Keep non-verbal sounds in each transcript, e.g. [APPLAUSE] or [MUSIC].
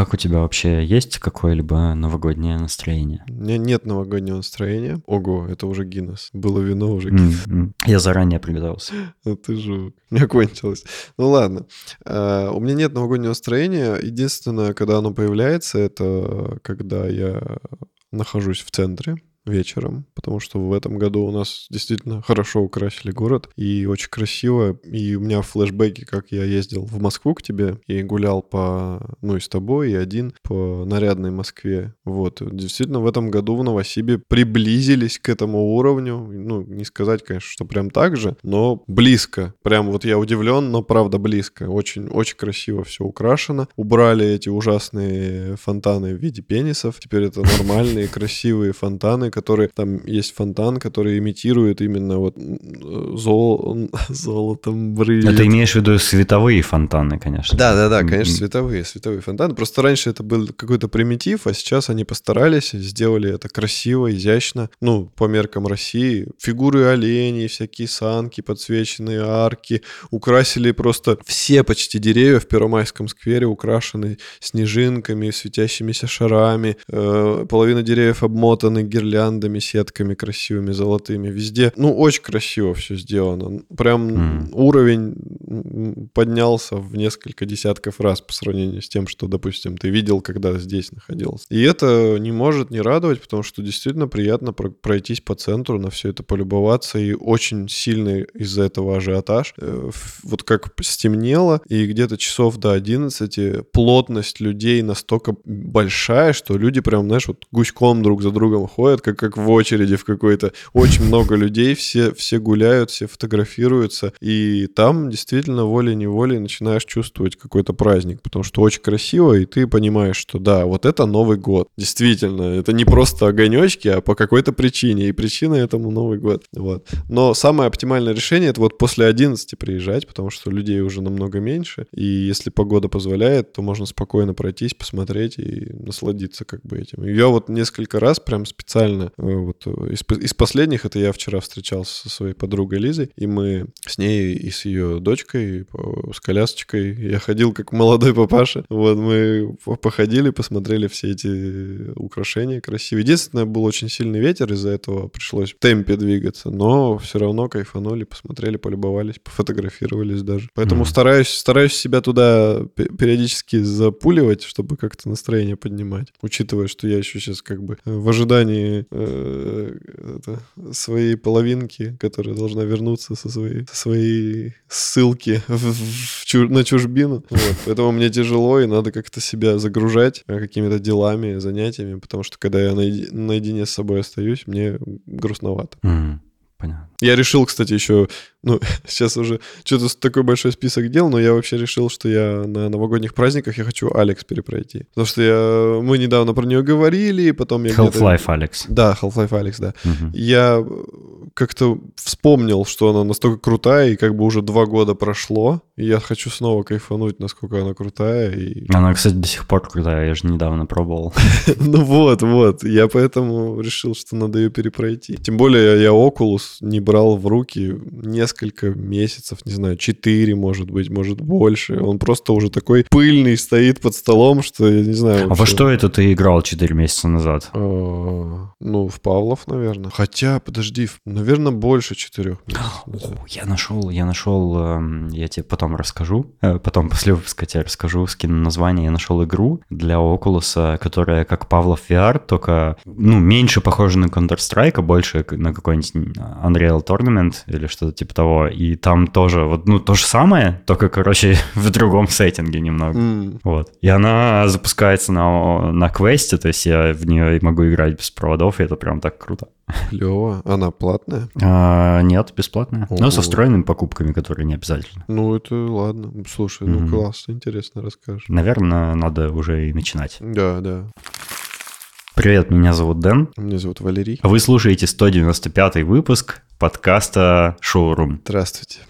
Как у тебя вообще есть какое-либо новогоднее настроение? У меня нет новогоднего настроения. Ого, это уже Гиннес. Было вино, уже Гиннес. М-м. Я заранее приготовился. [LAUGHS] Ну ты жук. У меня кончилось. Ну ладно. А, у меня нет новогоднего настроения. Единственное, когда оно появляется, это когда я нахожусь в центре вечером, потому что в этом году у нас действительно хорошо украсили город и очень красиво. И у меня флешбеки, как я ездил в Москву к тебе и гулял по, ну и с тобой, и один по нарядной Москве. Вот. Действительно, в этом году в Новосибе приблизились к этому уровню. Ну, не сказать, конечно, что прям так же, но близко. Прям вот я удивлен, но правда близко. Очень, очень красиво все украшено. Убрали эти ужасные фонтаны в виде пенисов. Теперь это нормальные, красивые фонтаны, которые там есть фонтан, который имитирует именно вот зол... [LAUGHS] золотом брызг. Это имеешь в виду световые фонтаны, конечно. Да, да, да, конечно, световые, световые фонтаны. Просто раньше это был какой-то примитив, а сейчас они постарались, сделали это красиво, изящно. Ну, по меркам России. Фигуры оленей, всякие санки, подсвеченные арки. Украсили просто все почти деревья в Первомайском сквере, украшены снежинками, светящимися шарами. Э, половина деревьев обмотаны гирляндами гирляндами, сетками красивыми, золотыми. Везде, ну, очень красиво все сделано. Прям mm. уровень поднялся в несколько десятков раз по сравнению с тем, что, допустим, ты видел, когда здесь находился. И это не может не радовать, потому что действительно приятно пройтись по центру, на все это полюбоваться. И очень сильный из-за этого ажиотаж. Э, вот как стемнело, и где-то часов до 11 плотность людей настолько большая, что люди прям, знаешь, вот гуськом друг за другом ходят, как как в очереди в какой-то. Очень много людей, все, все гуляют, все фотографируются. И там действительно волей-неволей начинаешь чувствовать какой-то праздник, потому что очень красиво, и ты понимаешь, что да, вот это Новый год. Действительно, это не просто огонечки, а по какой-то причине. И причина этому Новый год. Вот. Но самое оптимальное решение это вот после 11 приезжать, потому что людей уже намного меньше. И если погода позволяет, то можно спокойно пройтись, посмотреть и насладиться как бы этим. Я вот несколько раз прям специально Э, вот э, из, из последних это я вчера встречался со своей подругой Лизой, и мы с ней и с ее дочкой, с колясочкой, я ходил как молодой папаша. Вот мы походили, посмотрели все эти украшения красивые. Единственное, был очень сильный ветер, из-за этого пришлось в темпе двигаться, но все равно кайфанули, посмотрели, полюбовались, пофотографировались даже. Поэтому mm-hmm. стараюсь, стараюсь себя туда периодически запуливать, чтобы как-то настроение поднимать, учитывая, что я еще сейчас как бы в ожидании э, это, своей половинки, которая должна вернуться со своей, со своей ссылки [LAUGHS] в, в, чуж, на чужбину. Вот. Поэтому мне тяжело, и надо как-то себя загружать э, какими-то делами, занятиями, потому что когда я наеди, наедине с собой остаюсь, мне грустновато. Mm, понятно. Я решил, кстати, еще ну, [LAUGHS] сейчас уже что-то такой большой список дел, но я вообще решил, что я на новогодних праздниках я хочу Алекс перепройти. Потому что я, мы недавно про нее говорили, и потом я Half-Life Алекс. Да, Half-Life Алекс, да. Угу. Я как-то вспомнил, что она настолько крутая, и как бы уже два года прошло, и я хочу снова кайфануть, насколько она крутая. И... Она, кстати, до сих пор крутая, я же недавно пробовал. [LAUGHS] Ну вот, вот, я поэтому решил, что надо ее перепройти. Тем более я Oculus не брал в руки не несколько месяцев, не знаю, 4, может быть, может больше. Он просто уже такой пыльный стоит под столом, что я не знаю. Вообще. А во что это ты играл 4 месяца назад? А, ну, в Павлов, наверное. Хотя, подожди, наверное, больше 4 месяцев. Я нашел, я нашел, эм, я тебе потом расскажу, э, потом [LAUGHS] после выпуска тебе расскажу, скину название. Я нашел игру для Oculus, которая как Павлов VR, только, ну, меньше похожа на Counter-Strike, а больше на какой-нибудь Unreal Tournament или что-то типа того. И там тоже вот, ну, то же самое, только, короче, [LAUGHS] в другом сеттинге немного. Mm. Вот. И она запускается на, на квесте, то есть я в нее могу играть без проводов, и это прям так круто. Клево. Она платная? А, нет, бесплатная. Ого. Но со встроенными покупками, которые не обязательно. Ну, это ладно. Слушай, mm-hmm. ну классно, интересно расскажешь. Наверное, надо уже и начинать. Да, да. Привет, меня зовут Дэн. Меня зовут Валерий. Вы слушаете 195 выпуск подкаста «Шоурум». Здравствуйте.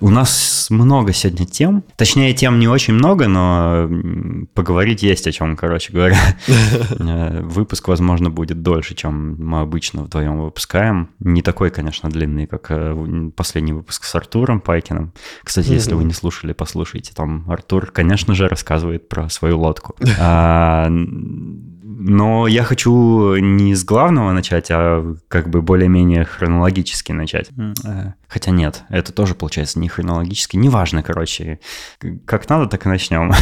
У нас много сегодня тем. Точнее, тем не очень много, но поговорить есть о чем, короче говоря. [LAUGHS] Э, выпуск, возможно, будет дольше, чем мы обычно вдвоем выпускаем. Не такой, конечно, длинный, как э, последний выпуск с Артуром Пайкиным. Кстати, если вы не слушали, послушайте. Там Артур, конечно же, рассказывает про свою лодку. [LAUGHS] А, но я хочу не с главного начать, а как бы более-менее хронологически начать. Э, хотя нет, это тоже получается не хронологически. Неважно, короче. Как надо, так и начнем.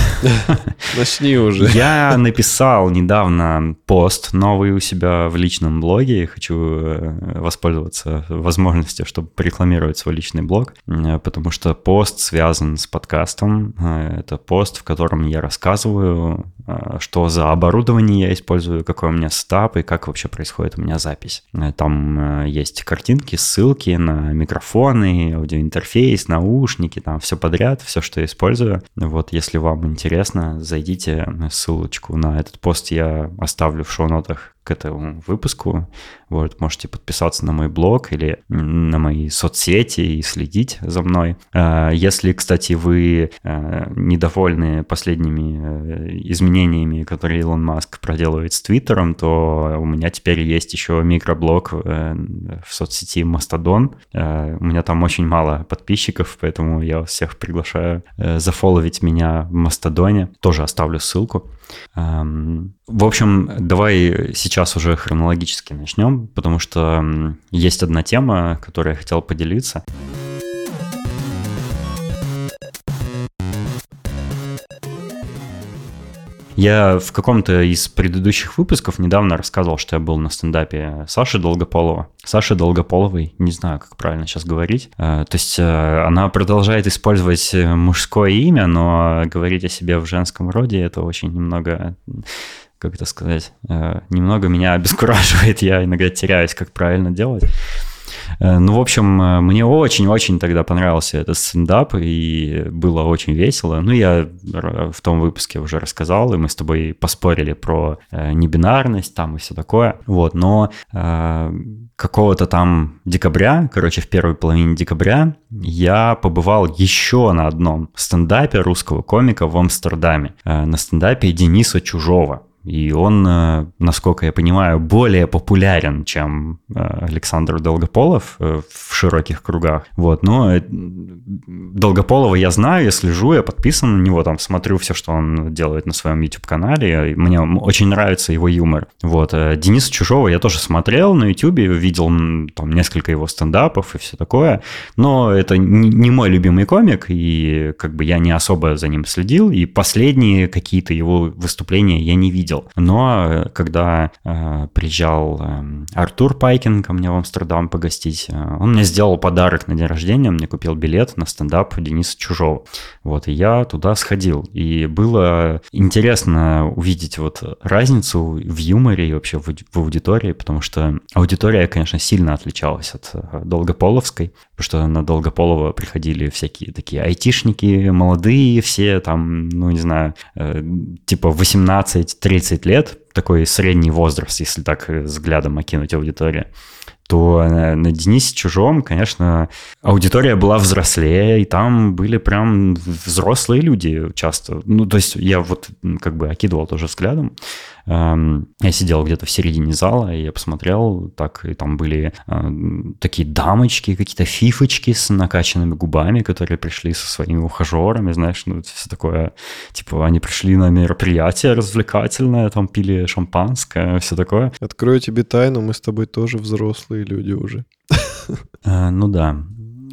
[LAUGHS] Начни уже. [LAUGHS] Я написал недавно пост новый у себя в личном блоге. Хочу э, воспользоваться возможностью, чтобы рекламировать свой личный блог, э, потому что пост связан с подкастом. Это пост, в котором я рассказываю, что за оборудование я использую какой у меня стап и как вообще происходит у меня запись. Э, там э, есть картинки, ссылки на микрофоны, аудиоинтерфейс, наушники, там все подряд, все, что я использую. Вот, если вам интересно, зайдите, ссылочку на этот пост я оставлю в шоу-нотах к этому выпуску. Вот, можете подписаться на мой блог или на мои соцсети и следить за мной. А, если, кстати, вы а, недовольны последними э, изменениями, которые Илон Маск проделывает с Твиттером, то у меня теперь есть еще микроблог э, в соцсети Мастодон. А, у меня там очень мало подписчиков, поэтому я всех приглашаю э, зафоловить меня в Мастодоне. Тоже оставлю ссылку. В общем, давай сейчас уже хронологически начнем, потому что есть одна тема, которой я хотел поделиться. Я в каком-то из предыдущих выпусков недавно рассказывал, что я был на стендапе Саши Долгополова. Саши Долгополовой, не знаю, как правильно сейчас говорить. Э, то есть э, она продолжает использовать мужское имя, но говорить о себе в женском роде это очень немного как это сказать, э, немного меня обескураживает, я иногда теряюсь, как правильно делать. Э, ну, в общем, э, мне очень-очень тогда понравился этот стендап, и было очень весело. Ну, я в том выпуске уже рассказал, и мы с тобой поспорили про э, небинарность там и все такое. Вот, но э, какого-то там декабря, короче, в первой половине декабря, я побывал еще на одном стендапе русского комика в Амстердаме, э, на стендапе Дениса Чужого. И он, э, насколько я понимаю, более популярен, чем э, Александр Долгополов э, в широких кругах. Вот, но Долгополова я знаю, я слежу, я подписан на него, там смотрю все, что он делает на своем YouTube-канале. Мне очень нравится его юмор. Вот, Дениса Чужого я тоже смотрел на YouTube, видел там несколько его стендапов и все такое, но это не мой любимый комик, и как бы я не особо за ним следил, и последние какие-то его выступления я не видел видел. Но э, когда э, приезжал э, Артур Пайкин ко мне в Амстердам погостить, э, он мне сделал подарок на день рождения, мне купил билет на стендап Дениса Чужого. Вот, и я туда сходил. И было интересно увидеть вот разницу в юморе и вообще в, в аудитории, потому что аудитория, конечно, сильно отличалась от э, Долгополовской, потому что на Долгополова приходили всякие такие айтишники, молодые все, там, ну, не знаю, э, типа 18-30 30 лет, такой средний возраст, если так взглядом окинуть аудиторию, то на Денисе Чужом, конечно, аудитория была взрослее, и там были прям взрослые люди часто. Ну, то есть я вот как бы окидывал тоже взглядом. Эм, я сидел где-то в середине зала, и я посмотрел, так, и там были э, такие дамочки, какие-то фифочки с накачанными губами, которые пришли со своими ухажерами, знаешь, ну, все такое, типа, они пришли на мероприятие развлекательное, там пили шампанское, все такое. Открою тебе тайну, мы с тобой тоже взрослые люди уже. Э, ну да,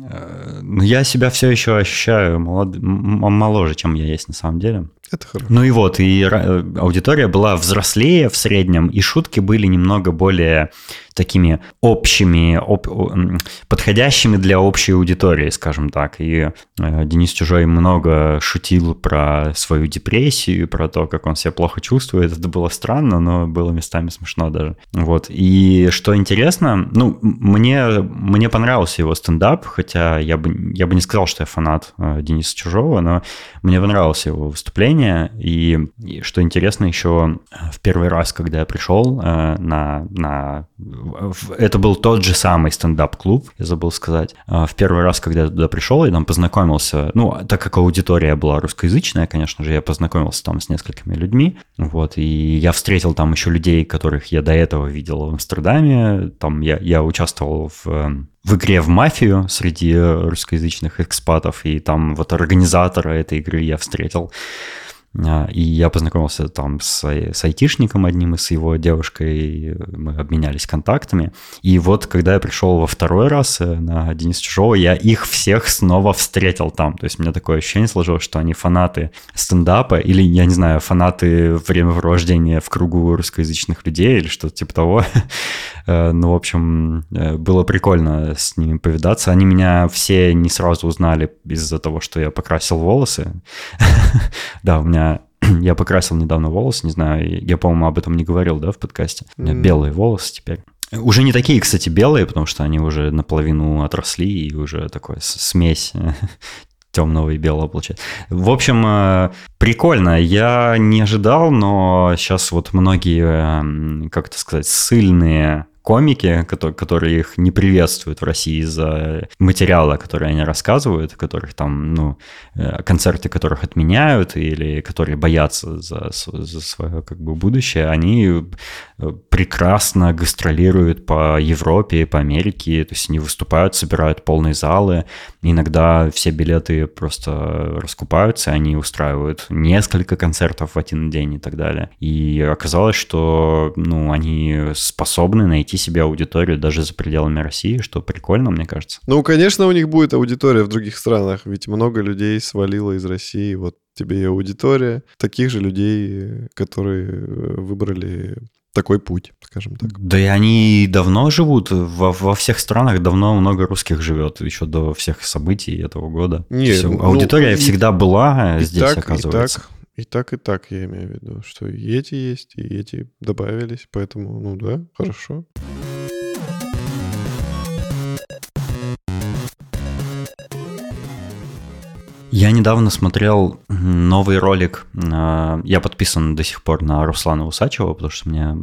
э, но я себя все еще ощущаю молод... моложе, чем я есть на самом деле. Это хорошо. Ну и вот, и аудитория была взрослее в среднем, и шутки были немного более такими общими, об, подходящими для общей аудитории, скажем так. И э, Денис Чужой много шутил про свою депрессию, про то, как он себя плохо чувствует. Это было странно, но было местами смешно даже. Вот. И что интересно, ну, мне, мне понравился его стендап, хотя я бы, я бы не сказал, что я фанат э, Дениса Чужого, но мне понравилось его выступление, выступления. И, и что интересно, еще в первый раз, когда я пришел э, на, на... Это был тот же самый стендап-клуб, я забыл сказать. Э, в первый раз, когда я туда пришел, я там познакомился, ну, так как аудитория была русскоязычная, конечно же, я познакомился там с несколькими людьми, вот, и я встретил там еще людей, которых я до этого видел в Амстердаме, там я, я участвовал в в игре в мафию среди русскоязычных экспатов, и там вот организатора этой игры я встретил. А, и я познакомился там с, с айтишником одним и с его девушкой, мы обменялись контактами. И вот когда я пришел во второй раз э, на Денис Чужого, я их всех снова встретил там. То есть у меня такое ощущение сложилось, что они фанаты стендапа или, я не знаю, фанаты времяпровождения в кругу русскоязычных людей или что-то типа того. [LAUGHS] Э, ну, в общем, э, было прикольно с ними повидаться. Они меня все не сразу узнали из-за того, что я покрасил волосы. [LAUGHS] Да, у меня [CLEARS THROAT] я покрасил недавно волосы, не знаю, я, по-моему, об этом не говорил, да, в подкасте. У меня mm. белые волосы теперь. Уже не такие, кстати, белые, потому что они уже наполовину отросли, и уже такой смесь [LAUGHS] темного и белого получается. В общем, э, прикольно. Я не ожидал, но сейчас вот многие, как это сказать, сильные комики, которые, их не приветствуют в России из-за материала, который они рассказывают, которых там, ну, э, концерты которых отменяют или которые боятся за, за свое как бы будущее, они э, прекрасно гастролируют по Европе, по Америке, то есть они выступают, собирают полные залы, иногда все билеты просто раскупаются, они устраивают несколько концертов в один день и так далее. И оказалось, что, ну, они способны найти найти себе аудиторию даже за пределами России, что прикольно, мне кажется. Ну, конечно, у них будет аудитория в других странах, ведь много людей свалило из России, вот тебе и аудитория, таких же людей, которые э, выбрали такой путь, скажем так. Да и они давно живут, во, во всех странах давно много русских живет, еще до всех событий этого года. Нет, ну, аудитория ну, всегда была здесь, так, оказывается. И так, и так, и так, я имею в виду, что и эти есть, и эти добавились, поэтому, ну да, хорошо. Я недавно смотрел новый ролик. А, я подписан до сих пор на Руслана Усачева, потому что мне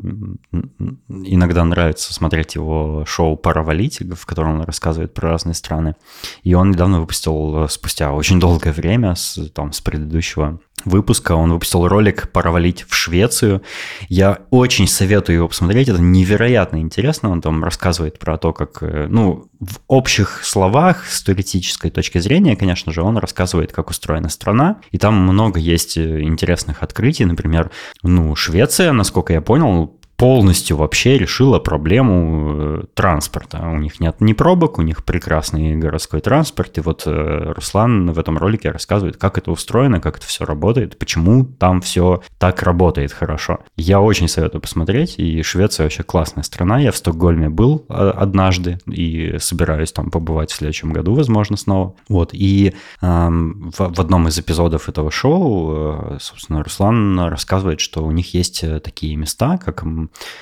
иногда нравится смотреть его шоу «Паравалить», в котором он рассказывает про разные страны. И он недавно выпустил спустя очень долгое время, с, там, с предыдущего выпуска он выпустил ролик «Провалить в Швецию». Я очень советую его посмотреть, это невероятно интересно. Он там рассказывает про то, как, э, ну, в общих словах, с туристической точки зрения, конечно же, он рассказывает, как устроена страна, и там много есть э, интересных открытий. Например, ну, Швеция, насколько я понял, полностью вообще решила проблему э, транспорта. У них нет ни пробок, у них прекрасный городской транспорт. И вот э, Руслан в этом ролике рассказывает, как это устроено, как это все работает, почему там все так работает хорошо. Я очень советую посмотреть, и Швеция вообще классная страна. Я в Стокгольме был э, однажды и собираюсь там побывать в следующем году, возможно, снова. Вот, и эм, в, в одном из эпизодов этого шоу, собственно, Руслан рассказывает, что у них есть такие места, как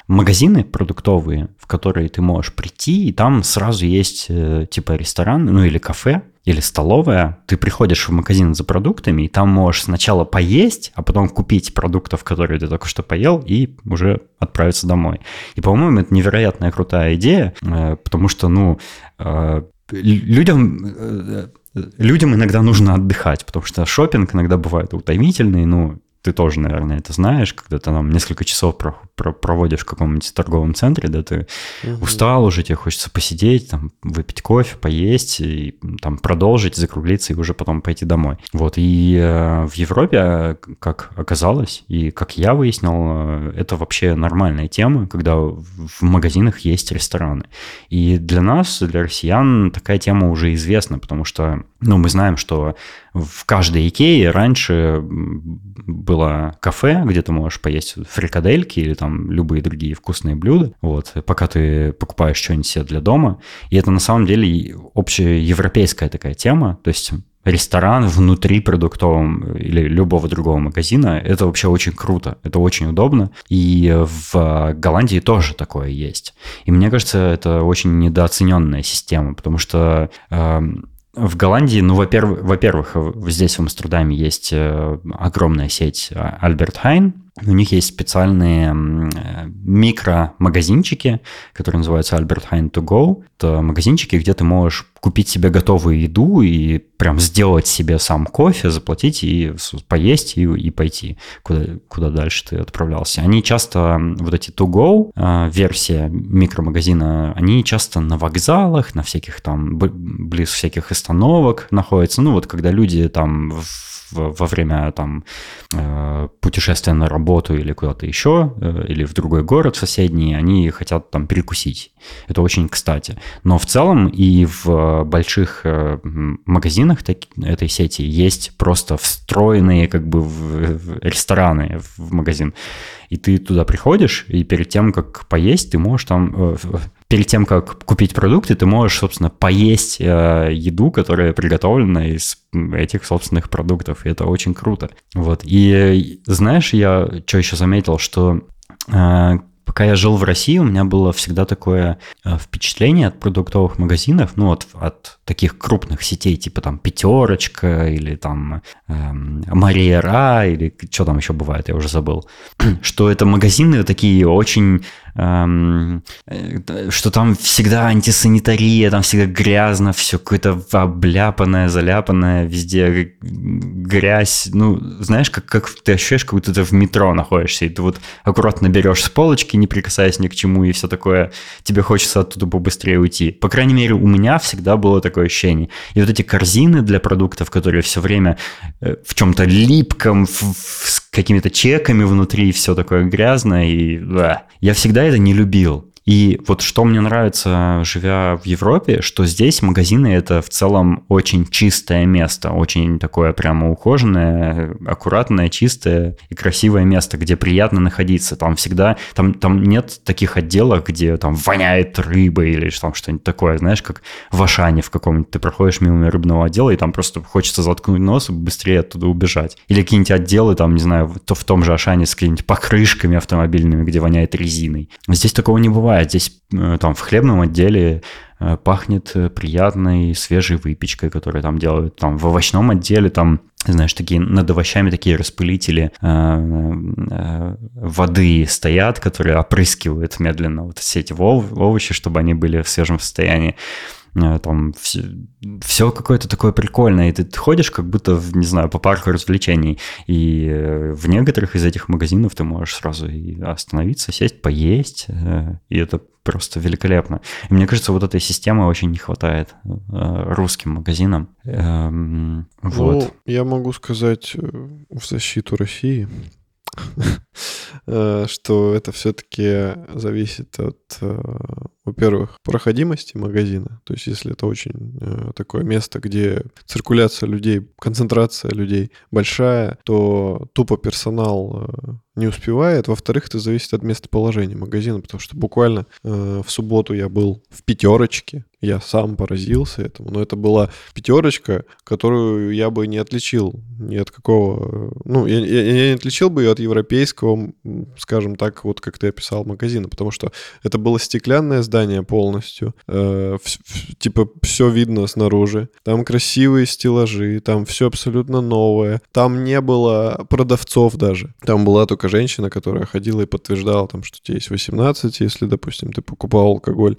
магазины продуктовые, в которые ты можешь прийти, и там сразу есть э, типа ресторан, ну или кафе, или столовая, ты приходишь в магазин за продуктами, и там можешь сначала поесть, а потом купить продуктов, которые ты только что поел, и уже отправиться домой. И, по-моему, это невероятная крутая идея, э, потому что, ну, э, людям людям иногда нужно отдыхать, потому что шопинг иногда бывает утомительный, ну, ты тоже, наверное, это знаешь, когда ты там несколько часов про, про, проводишь в каком-нибудь торговом центре, да, ты угу. устал уже, тебе хочется посидеть, там, выпить кофе, поесть, и там продолжить, закруглиться и уже потом пойти домой. Вот, и э, в Европе, как оказалось, и как я выяснил, э, это вообще нормальная тема, когда в магазинах есть рестораны. И для нас, для россиян, такая тема уже известна, потому что, ну, мы знаем, что в каждой Икее раньше было кафе, где ты можешь поесть фрикадельки или там любые другие вкусные блюда, вот, пока ты покупаешь что-нибудь себе для дома. И это на самом деле общеевропейская такая тема, то есть ресторан внутри продуктового или любого другого магазина, это вообще очень круто, это очень удобно. И в Голландии тоже такое есть. И мне кажется, это очень недооцененная система, потому что э, В Голландии, ну, во-первых, во-первых, здесь в Амстердаме есть э, огромная сеть Альберт Хайн, у них есть специальные микро-магазинчики, которые называются Albert Heijn To Go. Это магазинчики, где ты можешь купить себе готовую еду и прям сделать себе сам кофе, заплатить и поесть и, и пойти, куда, куда дальше ты отправлялся. Они часто, вот эти To Go э, версия микромагазина, они часто на вокзалах, на всяких там, близ всяких остановок находятся. Ну вот когда люди там в во время там э, путешествия на работу или куда-то еще, э, или в другой город соседний, они хотят там перекусить. Это очень кстати. Но в целом и в больших э, магазинах этой сети есть просто встроенные как бы рестораны в магазин. И ты туда приходишь, и перед тем, как поесть, ты можешь там перед тем, как купить продукты, ты можешь, собственно, поесть э, еду, которая приготовлена из этих собственных продуктов, и это очень круто. Вот. И знаешь, я что еще заметил, что э, пока я жил в России, у меня было всегда такое э, впечатление от продуктовых магазинов, ну вот от таких крупных сетей, типа там Пятерочка или там эм, Мария Ра или что там еще бывает, я уже забыл, [CLEARS THROAT] что это магазины такие очень что там всегда антисанитария, там всегда грязно, все какое-то обляпанное, заляпанное, везде грязь. Ну, знаешь, как, как ты ощущаешь, как будто ты в метро находишься, и ты вот аккуратно берешь с полочки, не прикасаясь ни к чему, и все такое, тебе хочется оттуда побыстрее уйти. По крайней мере, у меня всегда было такое ощущение. И вот эти корзины для продуктов, которые все время э, в чем-то липком, в, в, какими-то чеками внутри, все такое грязное, и да. я всегда это не любил. И вот что мне нравится, живя в Европе, что здесь магазины это в целом очень чистое место, очень такое прямо ухоженное, аккуратное, чистое и красивое место, где приятно находиться. Там всегда, там, там нет таких отделов, где там воняет рыба или там что-нибудь такое, знаешь, как в Ашане в каком-нибудь. Ты проходишь мимо рыбного отдела, и там просто хочется заткнуть нос и быстрее оттуда убежать. Или какие-нибудь отделы, там, не знаю, то в том же Ашане с какими-нибудь покрышками автомобильными, где воняет резиной. Здесь такого не бывает бывает. Здесь э, там в хлебном отделе э, пахнет э, приятной свежей выпечкой, которую там делают. Там в овощном отделе там знаешь, такие над овощами такие распылители э, э, воды стоят, которые опрыскивают медленно вот все эти овощи, чтобы они были в свежем состоянии. Э, там все, все какое-то такое прикольное, и ты ходишь как будто, в, не знаю, по парку развлечений, и э, в некоторых из этих магазинов ты можешь сразу и остановиться, сесть, поесть, э, и это просто великолепно. И мне кажется, вот этой системы очень не хватает русским магазинам. Эм, вот. Ну, я могу сказать в защиту России, [LAUGHS] что это все-таки зависит от во-первых, проходимости магазина. То есть, если это очень э, такое место, где циркуляция людей, концентрация людей большая, то тупо персонал э, не успевает. Во-вторых, это зависит от местоположения магазина, потому что буквально э, в субботу я был в пятерочке, я сам поразился этому, но это была пятерочка, которую я бы не отличил ни от какого, ну, я, я, я не отличил бы ее от европейского, скажем так, вот как ты описал магазина, потому что это было стеклянное здание полностью, э, в, в, типа все видно снаружи, там красивые стеллажи, там все абсолютно новое, там не было продавцов даже, там была только женщина, которая ходила и подтверждала, там, что тебе есть 18, если, допустим, ты покупал алкоголь.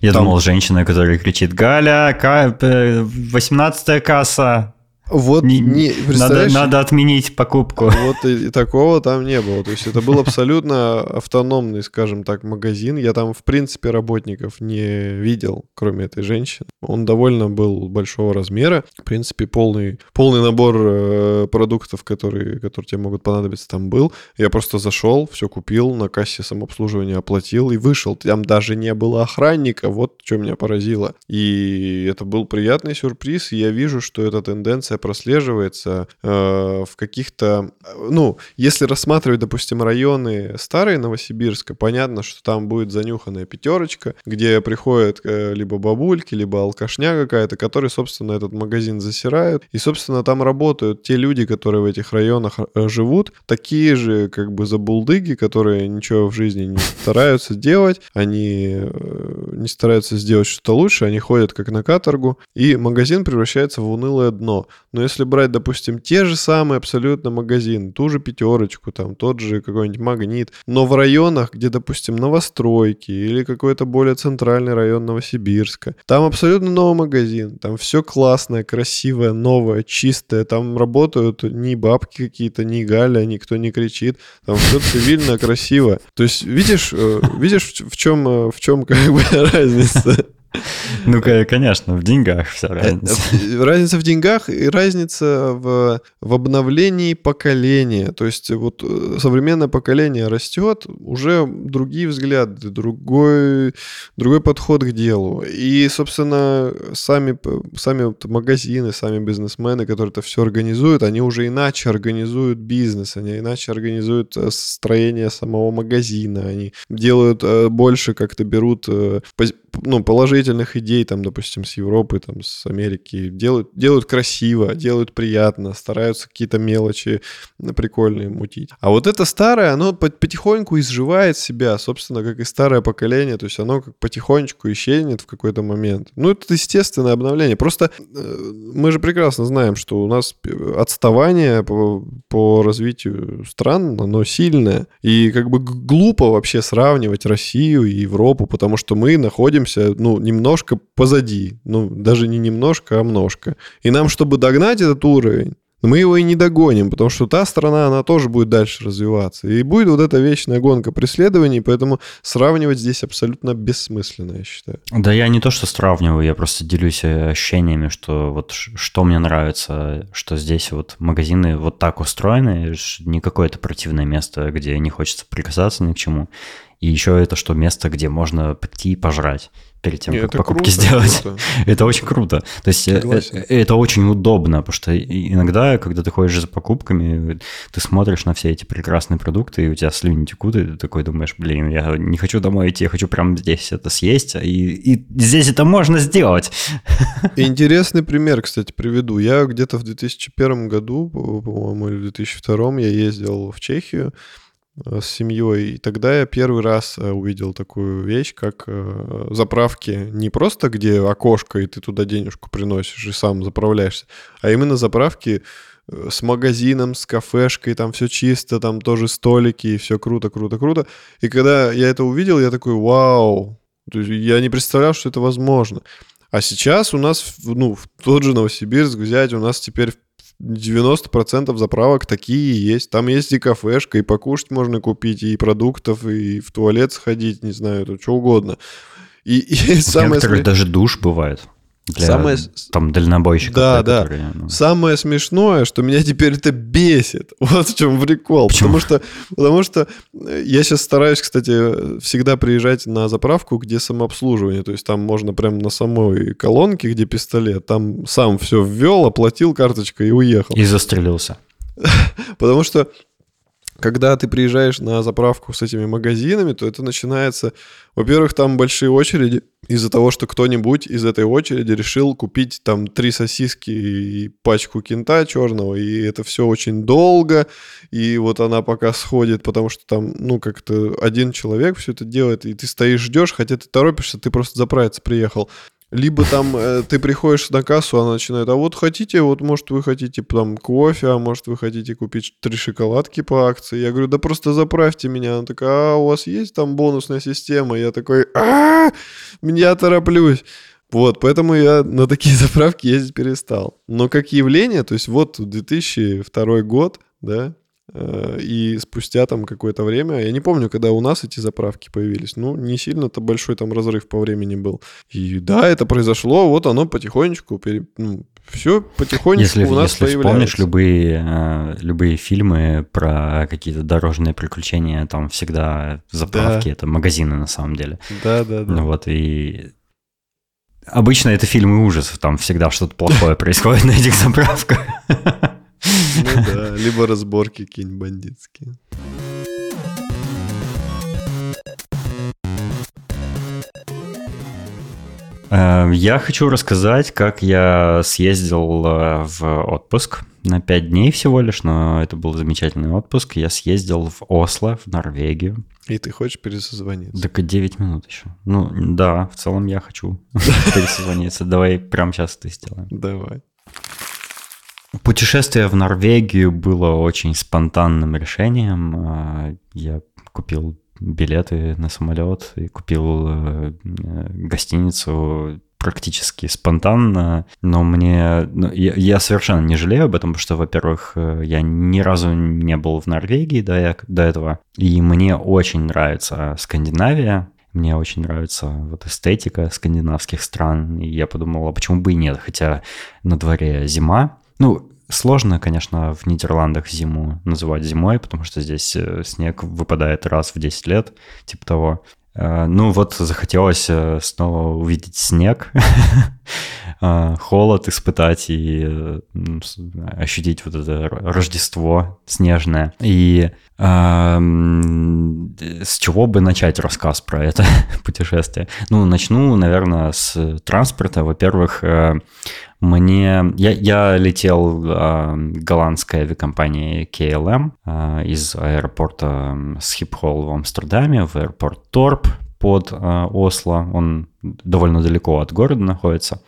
Я там... думал, женщина, которая кричит «Галя, 18 касса!» Вот не, не надо, надо отменить покупку. Вот и, и такого там не было. То есть это был абсолютно автономный, скажем так, магазин. Я там, в принципе, работников не видел, кроме этой женщины. Он довольно был большого размера. В принципе, полный, полный набор э, продуктов, которые, которые тебе могут понадобиться, там был. Я просто зашел, все купил, на кассе самообслуживания оплатил и вышел. Там даже не было охранника. Вот что меня поразило. И это был приятный сюрприз. И я вижу, что эта тенденция прослеживается э, в каких-то... Ну, если рассматривать, допустим, районы старые Новосибирска, понятно, что там будет занюханная пятерочка, где приходят э, либо бабульки, либо алкашня какая-то, которые, собственно, этот магазин засирают. И, собственно, там работают те люди, которые в этих районах э, живут, такие же, как бы, забулдыги, которые ничего в жизни не [LAUGHS] стараются делать, они э, не стараются сделать что-то лучше, они ходят как на каторгу, и магазин превращается в унылое дно. Но если брать, допустим, те же самые абсолютно магазины, ту же пятерочку, там, тот же какой-нибудь магнит, но в районах, где, допустим, новостройки или какой-то более центральный район Новосибирска, там абсолютно новый магазин, там все классное, красивое, новое, чистое, там работают не бабки какие-то, не Галя, никто не кричит, там все цивильно, [LAUGHS] красиво. То есть, видишь, э, видишь, в чем, э, в чем как бы [LAUGHS] разница? Ну, конечно, в деньгах вся э, разница. Разница в деньгах и разница в, в обновлении поколения. То есть вот э, современное поколение растет, уже другие взгляды, другой, другой подход к делу. И, собственно, сами, сами вот магазины, сами бизнесмены, которые это все организуют, они уже иначе организуют бизнес, они иначе организуют э, строение самого магазина, они делают больше, как-то берут ну, положительных идей, там, допустим, с Европы, там, с Америки, делают, делают красиво, делают приятно, стараются какие-то мелочи прикольные мутить. А вот это старое, оно потихоньку изживает себя, собственно, как и старое поколение, то есть оно как потихонечку исчезнет в какой-то момент. Ну, это естественное обновление. Просто э, мы же прекрасно знаем, что у нас отставание по, по развитию стран, оно сильное. И как бы глупо вообще сравнивать Россию и Европу, потому что мы находимся находимся, ну, немножко позади. Ну, даже не немножко, а множко. И нам, чтобы догнать этот уровень, мы его и не догоним, потому что та страна, она тоже будет дальше развиваться. И будет вот эта вечная гонка преследований, поэтому сравнивать здесь абсолютно бессмысленно, я считаю. Да я не то, что сравниваю, я просто делюсь э, ощущениями, что вот что мне нравится, что здесь вот магазины вот так устроены, не какое-то противное место, где не хочется прикасаться ни к чему. И еще это что место, где можно прийти и пожрать перед тем, Нет, как покупки круто, сделать. Круто. [LAUGHS] это очень круто. То есть э, Согласен. это очень удобно, потому что иногда, когда ты ходишь за покупками, ты смотришь на все эти прекрасные продукты, и у тебя слюни текут, и ты такой думаешь, блин, я не хочу домой идти, я хочу прямо здесь это съесть, и, и здесь это можно сделать. [LAUGHS] Интересный пример, кстати, приведу. Я где-то в 2001 году, по-моему, или в 2002 я ездил в Чехию, Э, с семьей. И тогда я первый раз э, увидел такую вещь, как э, заправки не просто где окошко, и ты туда денежку приносишь и сам заправляешься, а именно заправки с магазином, с кафешкой, там все чисто, там тоже столики, и все круто, круто, круто. И когда я это увидел, я такой, вау, я не представлял, что это возможно. А сейчас у нас, ну, в тот же Новосибирск взять, у нас теперь 90% заправок такие есть. Там есть и кафешка, и покушать можно купить, и продуктов, и в туалет сходить, не знаю, то что угодно. И, и [LAUGHS] самое некоторых даже душ бывает. Для, Самое... там дальнобойщиков. Да, да. Которые, ну... Самое смешное, что меня теперь это бесит. [LAUGHS] Вот в чем прикол. Почему? Потому что, потому что э, я сейчас стараюсь, кстати, всегда приезжать на заправку, где самообслуживание. То есть там можно прям на самой колонке, где пистолет, там сам все ввел, оплатил карточкой и уехал. И застрелился. [LAUGHS] Потому что когда ты приезжаешь на заправку с этими магазинами, то это начинается... Во-первых, там большие очереди из-за того, что кто-нибудь из этой очереди решил купить там три сосиски и пачку кента черного, и это все очень долго, и вот она пока сходит, потому что там, ну, как-то один человек все это делает, и ты стоишь, ждешь, хотя ты торопишься, ты просто заправиться приехал. Либо там э, ты приходишь на кассу, она начинает, а вот хотите, вот может вы хотите там кофе, а может вы хотите купить три шоколадки по акции. Я говорю, да просто заправьте меня. Она такая, а у вас есть там бонусная система? Я такой, а меня тороплюсь. Вот, поэтому я на такие [LAUGHS] заправки ездить перестал. Но как явление, то есть вот 2002 год, да, и спустя там какое-то время, я не помню, когда у нас эти заправки появились, ну, не сильно-то большой там разрыв по времени был. И да, это произошло, вот оно потихонечку, пере, ну, все потихонечку если, у нас если появляется. вспомнишь любые, э, любые фильмы про какие-то дорожные приключения, там всегда заправки, да. это магазины на самом деле. Да, да, да. Ну вот, и Обычно это фильмы ужасов, там всегда что-то плохое [LAUGHS] происходит на этих заправках. [LAUGHS] Ну [LAUGHS] да, либо разборки какие-нибудь бандитские. Э, я хочу рассказать, как я съездил э, в отпуск на 5 дней всего лишь, но это был замечательный отпуск. Я съездил в Осло, в Норвегию. И ты хочешь пересозвониться? Так 9 минут еще. Ну, да, в целом я хочу [LAUGHS] пересозвониться. Давай прямо сейчас это сделаем. Давай. Путешествие в Норвегию было очень спонтанным решением. Э, я купил билеты на самолет и купил э, гостиницу практически спонтанно, но мне... Ну, я, я совершенно не жалею об этом, потому что, во-первых, э, я ни разу не был в Норвегии до, до этого, и мне очень нравится Скандинавия, мне очень нравится вот эстетика скандинавских стран, и я подумал, а почему бы и нет, хотя на дворе зима. Ну, Сложно, конечно, в Нидерландах зиму называть зимой, потому что здесь э, снег выпадает раз в 10 лет, типа того. Э, ну вот захотелось э, снова увидеть снег, [LAUGHS] холод испытать и ощутить вот это Рождество снежное. И с чего бы начать рассказ про это [LAUGHS] путешествие? Ну, начну, наверное, с транспорта. Во-первых, мне... Я, я летел э, голландской авиакомпании KLM э, из аэропорта Схипхол в Амстердаме в аэропорт Торп под э, Осло. Он довольно далеко от города находится.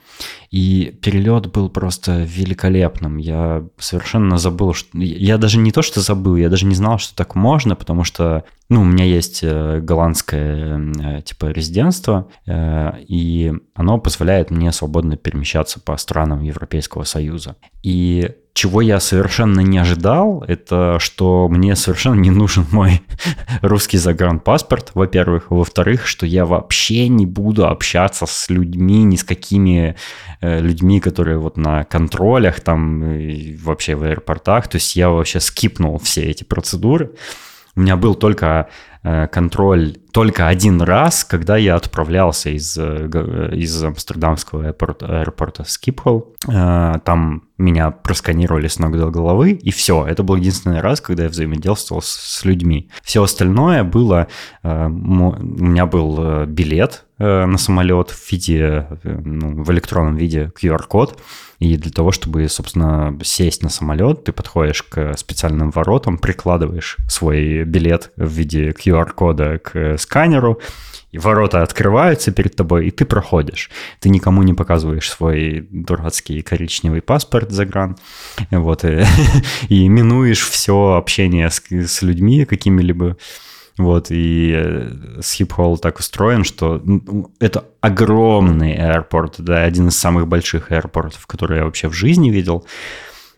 И перелет был просто великолепным. Я совершенно забыл, что... Я даже не то, что забыл, я даже не знал, что так можно, потому что, ну, у меня есть э, голландское, э, типа, резидентство, э, и оно позволяет мне свободно перемещаться по странам Европейского Союза. И чего я совершенно не ожидал, это что мне совершенно не нужен мой [LAUGHS] русский загранпаспорт, во-первых. Во-вторых, что я вообще не буду общаться с людьми, ни с какими э, людьми, которые вот на контролях там вообще в аэропортах. То есть я вообще скипнул все эти процедуры. У меня был только контроль только один раз, когда я отправлялся из, э, из амстердамского аэропорта, аэропорта Скипхол. Э, там меня просканировали с ног до головы, и все. Это был единственный раз, когда я взаимодействовал с, с людьми. Все остальное было... У меня был билет на самолет в виде, ну, в электронном виде QR-код, и для того, чтобы, собственно, сесть на самолет, ты подходишь к специальным воротам, прикладываешь свой билет в виде QR-кода к сканеру, и ворота открываются перед тобой, и ты проходишь. Ты никому не показываешь свой дурацкий коричневый паспорт загран, вот, и, [LAUGHS] и минуешь все общение с, с людьми какими-либо, вот, и Schiphol так устроен, что это огромный аэропорт, да, один из самых больших аэропортов, которые я вообще в жизни видел.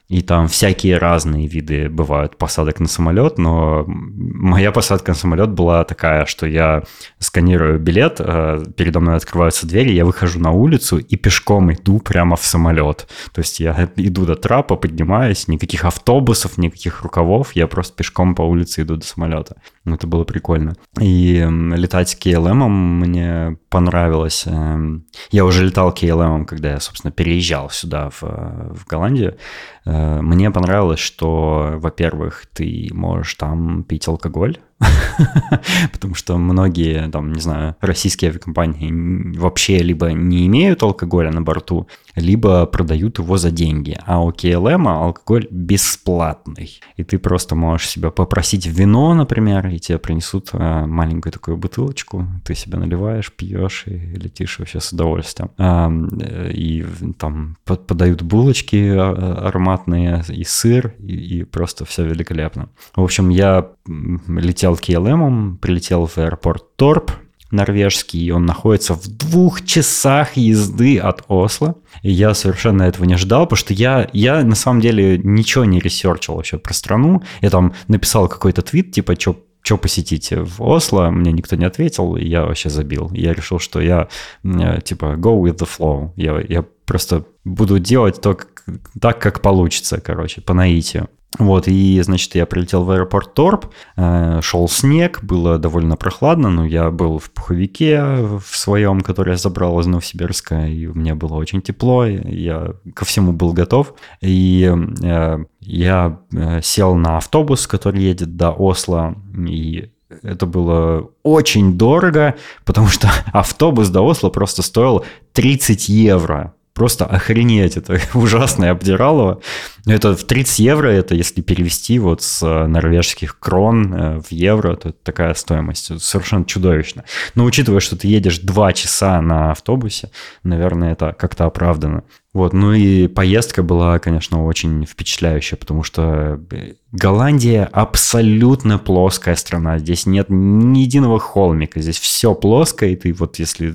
И там всякие разные виды бывают посадок на самолет, но моя посадка на самолет была такая, что я сканирую билет, э, передо мной открываются двери, я выхожу на улицу и пешком иду прямо в самолет. То есть я [LAUGHS] иду до трапа, поднимаюсь, никаких автобусов, никаких рукавов, я просто пешком по улице иду до самолета. Это было прикольно. И летать KLM мне понравилось. Эм, я уже летал KLM, когда я, собственно, переезжал сюда, в, в Голландию. Э, мне понравилось, что, во-первых, ты можешь там пить алкоголь, [LAUGHS] потому что многие, там, не знаю, российские авиакомпании вообще либо не имеют алкоголя на борту, либо продают его за деньги. А у KLM алкоголь бесплатный. И ты просто можешь себя попросить вино, например, и тебе принесут э, маленькую такую бутылочку, ты себя наливаешь, пьешь и летишь вообще с удовольствием. Э, и там подают булочки а, ароматные, и сыр, и просто все великолепно. В общем, я летел KLM, прилетел в аэропорт Торп, норвежский, и он находится в двух часах езды от Осло. И я совершенно этого не ожидал, потому что я, я на самом деле ничего не ресерчил вообще про страну. Я там написал какой-то твит, типа, что что посетить в Осло, мне никто не ответил, и я вообще забил. Я решил, что я, э, типа, go with the flow. Я, я просто буду делать то, как, так, как получится, короче, по наитию. Вот, и, значит, я прилетел в аэропорт Торп, э, шел снег, было довольно прохладно, но я был в пуховике в своем, который я забрал из Новосибирска, и мне было очень тепло, я ко всему был готов. И э, я э, сел на автобус, который едет до Осло, и это было очень дорого, потому что [LAUGHS] автобус до Осло просто стоил 30 евро. Просто охренеть, это [LAUGHS] ужасное обдиралово. Это в 30 евро, это если перевести вот с э, норвежских крон э, в евро, то это такая стоимость. совершенно чудовищно. Но учитывая, что ты едешь 2 часа на автобусе, наверное, это как-то оправдано. Вот, ну и поездка была, конечно, очень впечатляющая, потому что э, Голландия абсолютно плоская страна. Здесь нет ни единого холмика, здесь все плоское, и ты вот если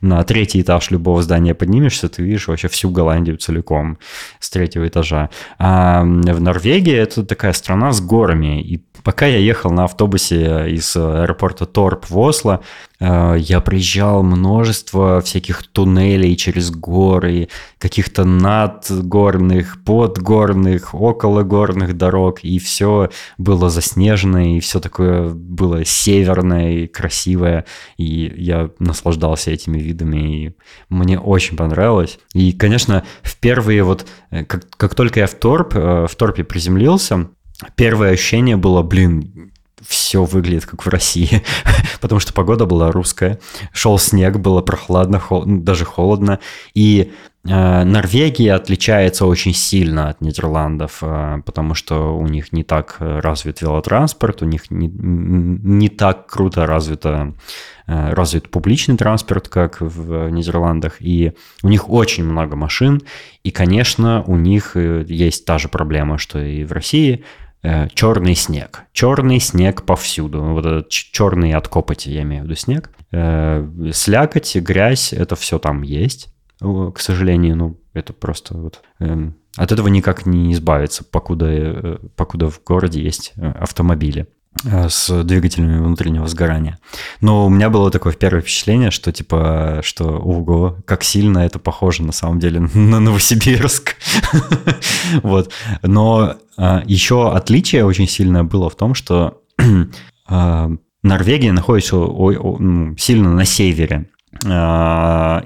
на третий этаж любого здания поднимешься, ты видишь вообще всю Голландию целиком с третьего этажа. А в Норвегии это такая страна с горами, и пока я ехал на автобусе из аэропорта Торп в Осло, э, я проезжал множество всяких туннелей через горы, каких-то надгорных, подгорных, окологорных дорог, и все было заснежено, и все такое было северное и красивое, и я наслаждался этими видами, и мне очень понравилось. И, конечно, в первые вот, э, как, как только я в Торп, э, в Торпе приземлился, первое ощущение было, блин, все выглядит как в России, [LAUGHS] потому что погода была русская, шел снег, было прохладно, хол... Даже холодно, и Норвегия отличается очень сильно от Нидерландов, э, потому что у них не так развит велотранспорт, у них не, не так круто развито, э, развит публичный транспорт, как в Нидерландах, и у них очень много машин, и, конечно, у них э, есть та же проблема, что и в России – Э, черный снег. Черный снег повсюду. Вот этот черный от копоти, я имею в виду снег. Э, слякоть, грязь, это все там есть. К сожалению, ну, это просто вот... Эм, от этого никак не избавиться, покуда, э, покуда в городе есть автомобили. Э, с двигателями внутреннего сгорания. Но у меня было такое первое впечатление, что типа, что ого, как сильно это похоже на самом деле [LAUGHS] на Новосибирск. [LAUGHS] Вот. Но а, еще отличие очень сильное было в том, что [CLEARS THROAT] Норвегия находится ну, сильно на севере,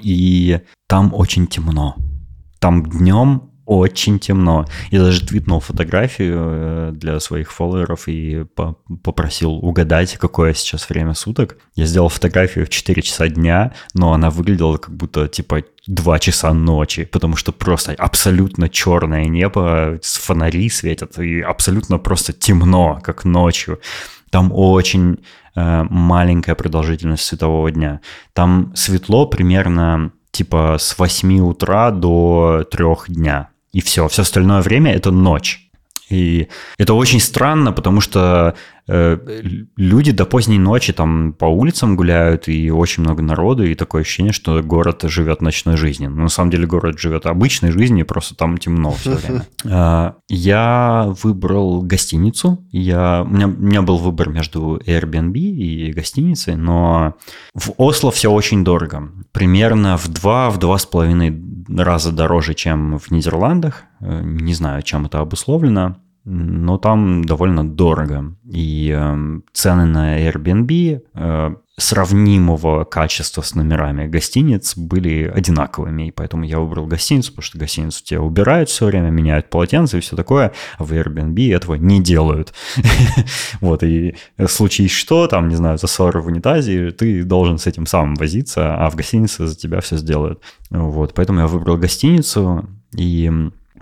и там очень темно. Там днем очень темно. Я даже твитнул фотографию э, для своих фолловеров и попросил угадать, какое сейчас время суток. Я сделал фотографию в 4 часа дня, но она выглядела как будто типа 2 часа ночи, потому что просто абсолютно черное небо, фонари светят, и абсолютно просто темно, как ночью. Там очень маленькая продолжительность светового дня. Там светло примерно типа с 8 утра до 3 дня и все. Все остальное время это ночь. И это очень странно, потому что э, люди до поздней ночи там по улицам гуляют, и очень много народу, и такое ощущение, что город живет ночной жизнью. Но на самом деле город живет обычной жизнью, просто там темно все время. А, [LAUGHS] я выбрал гостиницу. Я, у, меня, у меня был выбор между Airbnb и гостиницей, но в Осло все очень дорого. Примерно в два, в два с половиной раза дороже, чем в Нидерландах. Э, не знаю, чем это обусловлено но там довольно дорого. И э, цены на Airbnb э, сравнимого качества с номерами гостиниц были одинаковыми, и поэтому я выбрал гостиницу, потому что гостиницу тебя убирают все время, меняют полотенца и все такое, а в Airbnb этого не делают. [LAUGHS] Вот, и случись что, там, не знаю, засор в унитазе, ты должен с этим сам возиться, а в гостинице за тебя все сделают. Вот, поэтому я выбрал гостиницу, и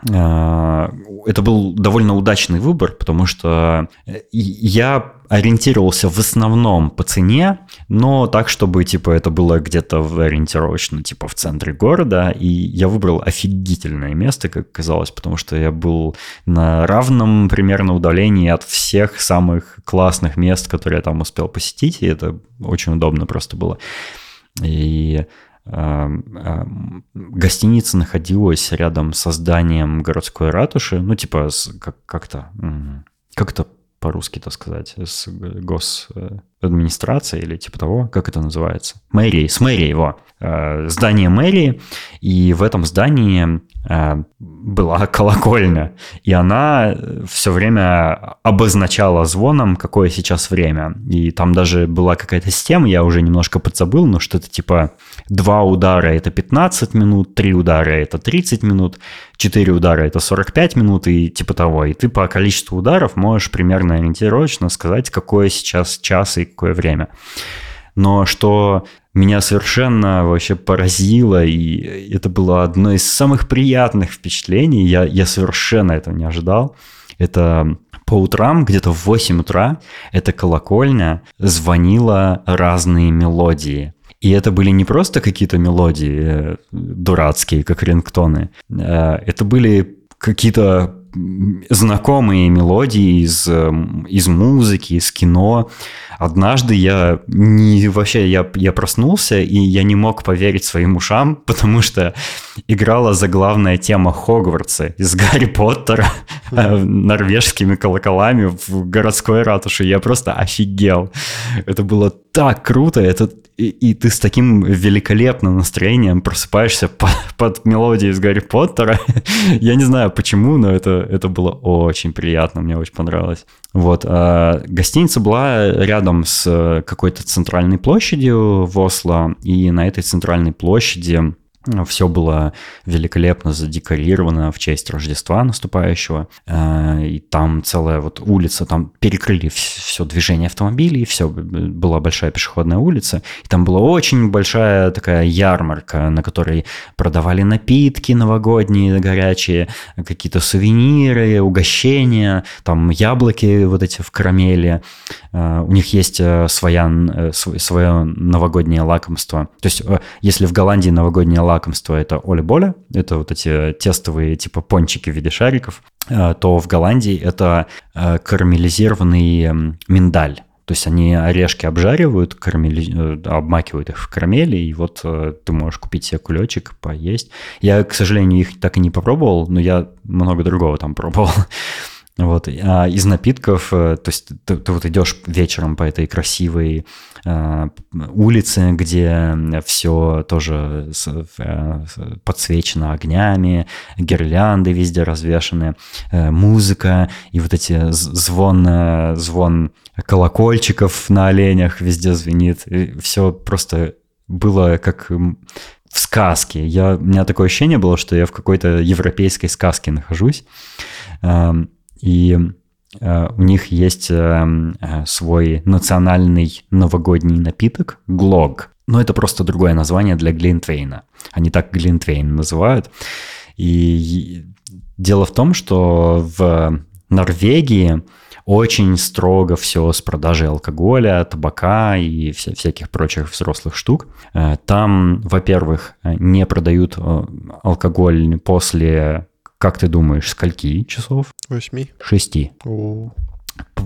это был довольно удачный выбор, потому что э, я ориентировался в основном по цене, но так, чтобы, типа, это было где-то ориентировочно, типа, в центре города, и я выбрал офигительное место, как казалось, потому что я был на равном примерно удалении от всех самых классных мест, которые я там успел посетить, и это очень удобно просто было. И гостиница находилась рядом со зданием городской ратуши, ну, типа, как-то, как это по-русски-то сказать, с гос... Э, администрации или типа того, как это называется? Мэрии, с мэрией, его. Э, здание мэрии, и в этом здании э, была [LAUGHS] колокольня, и она все время обозначала звоном, какое сейчас время. И там даже была какая-то система, я уже немножко подзабыл, но что-то типа два удара это 15 минут, три удара это 30 минут, четыре удара это 45 минут и типа того. И ты по количеству ударов можешь примерно ориентировочно сказать, какое сейчас час и какое время. Но что меня совершенно вообще поразило, и это было одно из самых приятных впечатлений. Я, я совершенно этого не ожидал. Это по утрам, где-то в 8 утра, эта колокольня звонила разные мелодии. И это были не просто какие-то мелодии э, дурацкие, как рингтоны. Э, это были какие-то знакомые мелодии из, эм, из музыки, из кино. Однажды я не вообще я, я проснулся и я не мог поверить своим ушам, [LAUGHS] потому что играла заглавная тема Хогвартса из Гарри Поттера [LAUGHS] норвежскими колоколами в городской ратуше. Я просто офигел. Это было так круто. Это и, и ты с таким великолепным настроением просыпаешься под, [LAUGHS] под мелодией из Гарри Поттера. [LAUGHS] Я не знаю почему, но это, это было очень приятно, мне очень понравилось. Вот. А гостиница была рядом с какой-то центральной площадью в Осло, и на этой центральной площади все было великолепно задекорировано в честь Рождества наступающего. Э, и там целая вот улица, там перекрыли все движение автомобилей, все, была большая пешеходная улица. И там была очень большая такая ярмарка, на которой продавали напитки новогодние, горячие, какие-то сувениры, угощения, там яблоки вот эти в карамели. Э, у них есть э, своя, свое новогоднее лакомство. То есть, если в Голландии новогоднее лакомство лакомство это оли-боли, это вот эти тестовые типа пончики в виде шариков, э, то в Голландии это э, карамелизированный миндаль. То есть они орешки обжаривают, карамели... Э, обмакивают их в карамели, и вот ты можешь купить себе кулечек, поесть. Я, к сожалению, их так и не попробовал, но я много другого там пробовал. [LAUGHS] Вот. А из напитков, то есть ты, ты вот идешь вечером по этой красивой Э, улицы, где все тоже э, подсвечено огнями, гирлянды везде развешаны, э, музыка и вот эти звон, звон колокольчиков на оленях везде звенит. все просто было как в сказке. Я, у меня такое ощущение было, что я в какой-то европейской сказке нахожусь. Эм, и Э, у них есть э, э, свой национальный новогодний напиток – глог. Но это просто другое название для Глинтвейна. Они так Глинтвейн называют. И дело в том, что в Норвегии очень строго все с продажей алкоголя, табака и вся, всяких прочих взрослых штук. Там, во-первых, не продают алкоголь после как ты думаешь, скольки часов? Восьми. Шести.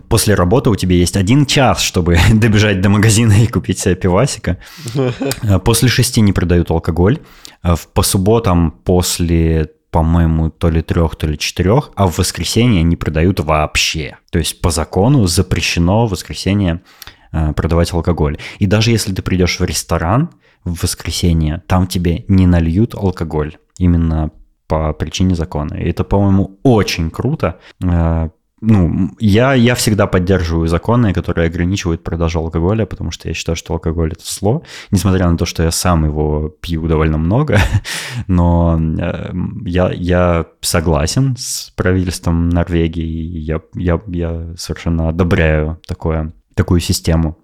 После работы у тебя есть один час, чтобы [LAUGHS] добежать до магазина и купить себе пивасика. [LAUGHS] А после шести не продают алкоголь. А по субботам после по-моему, то ли трех, то ли четырех, а в воскресенье не продают вообще. То есть по закону запрещено в воскресенье а, продавать алкоголь. И даже если ты придешь в ресторан в воскресенье, там тебе не нальют алкоголь. Именно по причине закона. И это, по-моему, очень круто. Э, ну, я, я всегда поддерживаю законы, которые ограничивают продажу алкоголя, потому что я считаю, что алкоголь это зло, несмотря на то, что я сам его пью довольно много, [LAUGHS] но э, я, я согласен с правительством Норвегии, я, я, я совершенно одобряю такое, такую систему.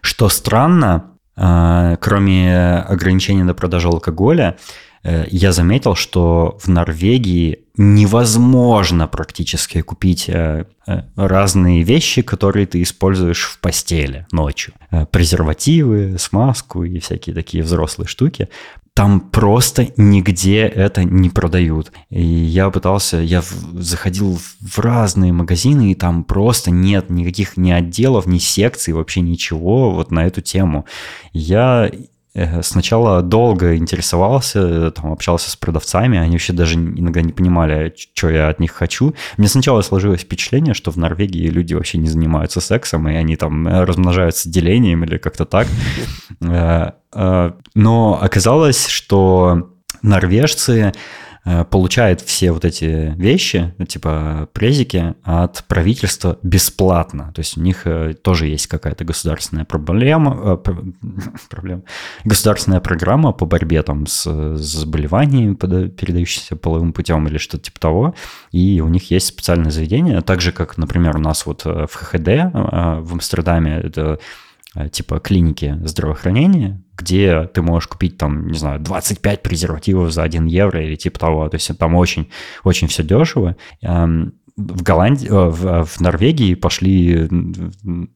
Что странно, э, кроме ограничения на продажу алкоголя, я заметил, что в Норвегии невозможно практически купить э, э, разные вещи, которые ты используешь в постели ночью. Презервативы, смазку и всякие такие взрослые штуки. Там просто нигде это не продают. И я пытался, я заходил в разные магазины, и там просто нет никаких ни отделов, ни секций, вообще ничего вот на эту тему. Я э, сначала долго интересовался, там, общался с продавцами, они вообще даже иногда не понимали, что я от них хочу. Мне сначала сложилось впечатление, что в Норвегии люди вообще не занимаются сексом, и они там размножаются делением или как-то так. Но оказалось, что норвежцы Э, получает все вот эти вещи, типа презики, от правительства бесплатно. То есть у них э, тоже есть какая-то государственная проблема, э, [LAUGHS] проблема государственная программа по борьбе там с, с заболеваниями, передающимися половым путем или что-то типа того. И у них есть специальное заведение, так же, как, например, у нас вот в ХХД в Амстердаме, это типа клиники здравоохранения, где ты можешь купить там, не знаю, 25 презервативов за 1 евро или типа того. То есть там очень, очень все дешево. Эм, в Голландии, э, в, в Норвегии пошли,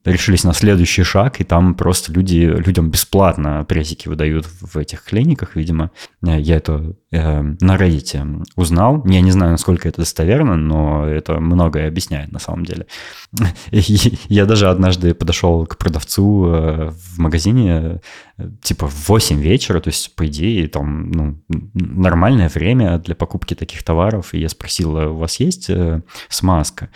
решились на следующий шаг, и там просто люди, людям бесплатно презики выдают в этих клиниках, видимо. Э, я это э, на Reddit узнал. Я не знаю, насколько это достоверно, но это многое объясняет на самом деле. [LAUGHS] Я даже однажды подошел к продавцу э, в магазине, типа в 8 вечера, то есть, по идее, там, ну, нормальное время для покупки таких товаров. И я спросил, «А у вас есть смазка,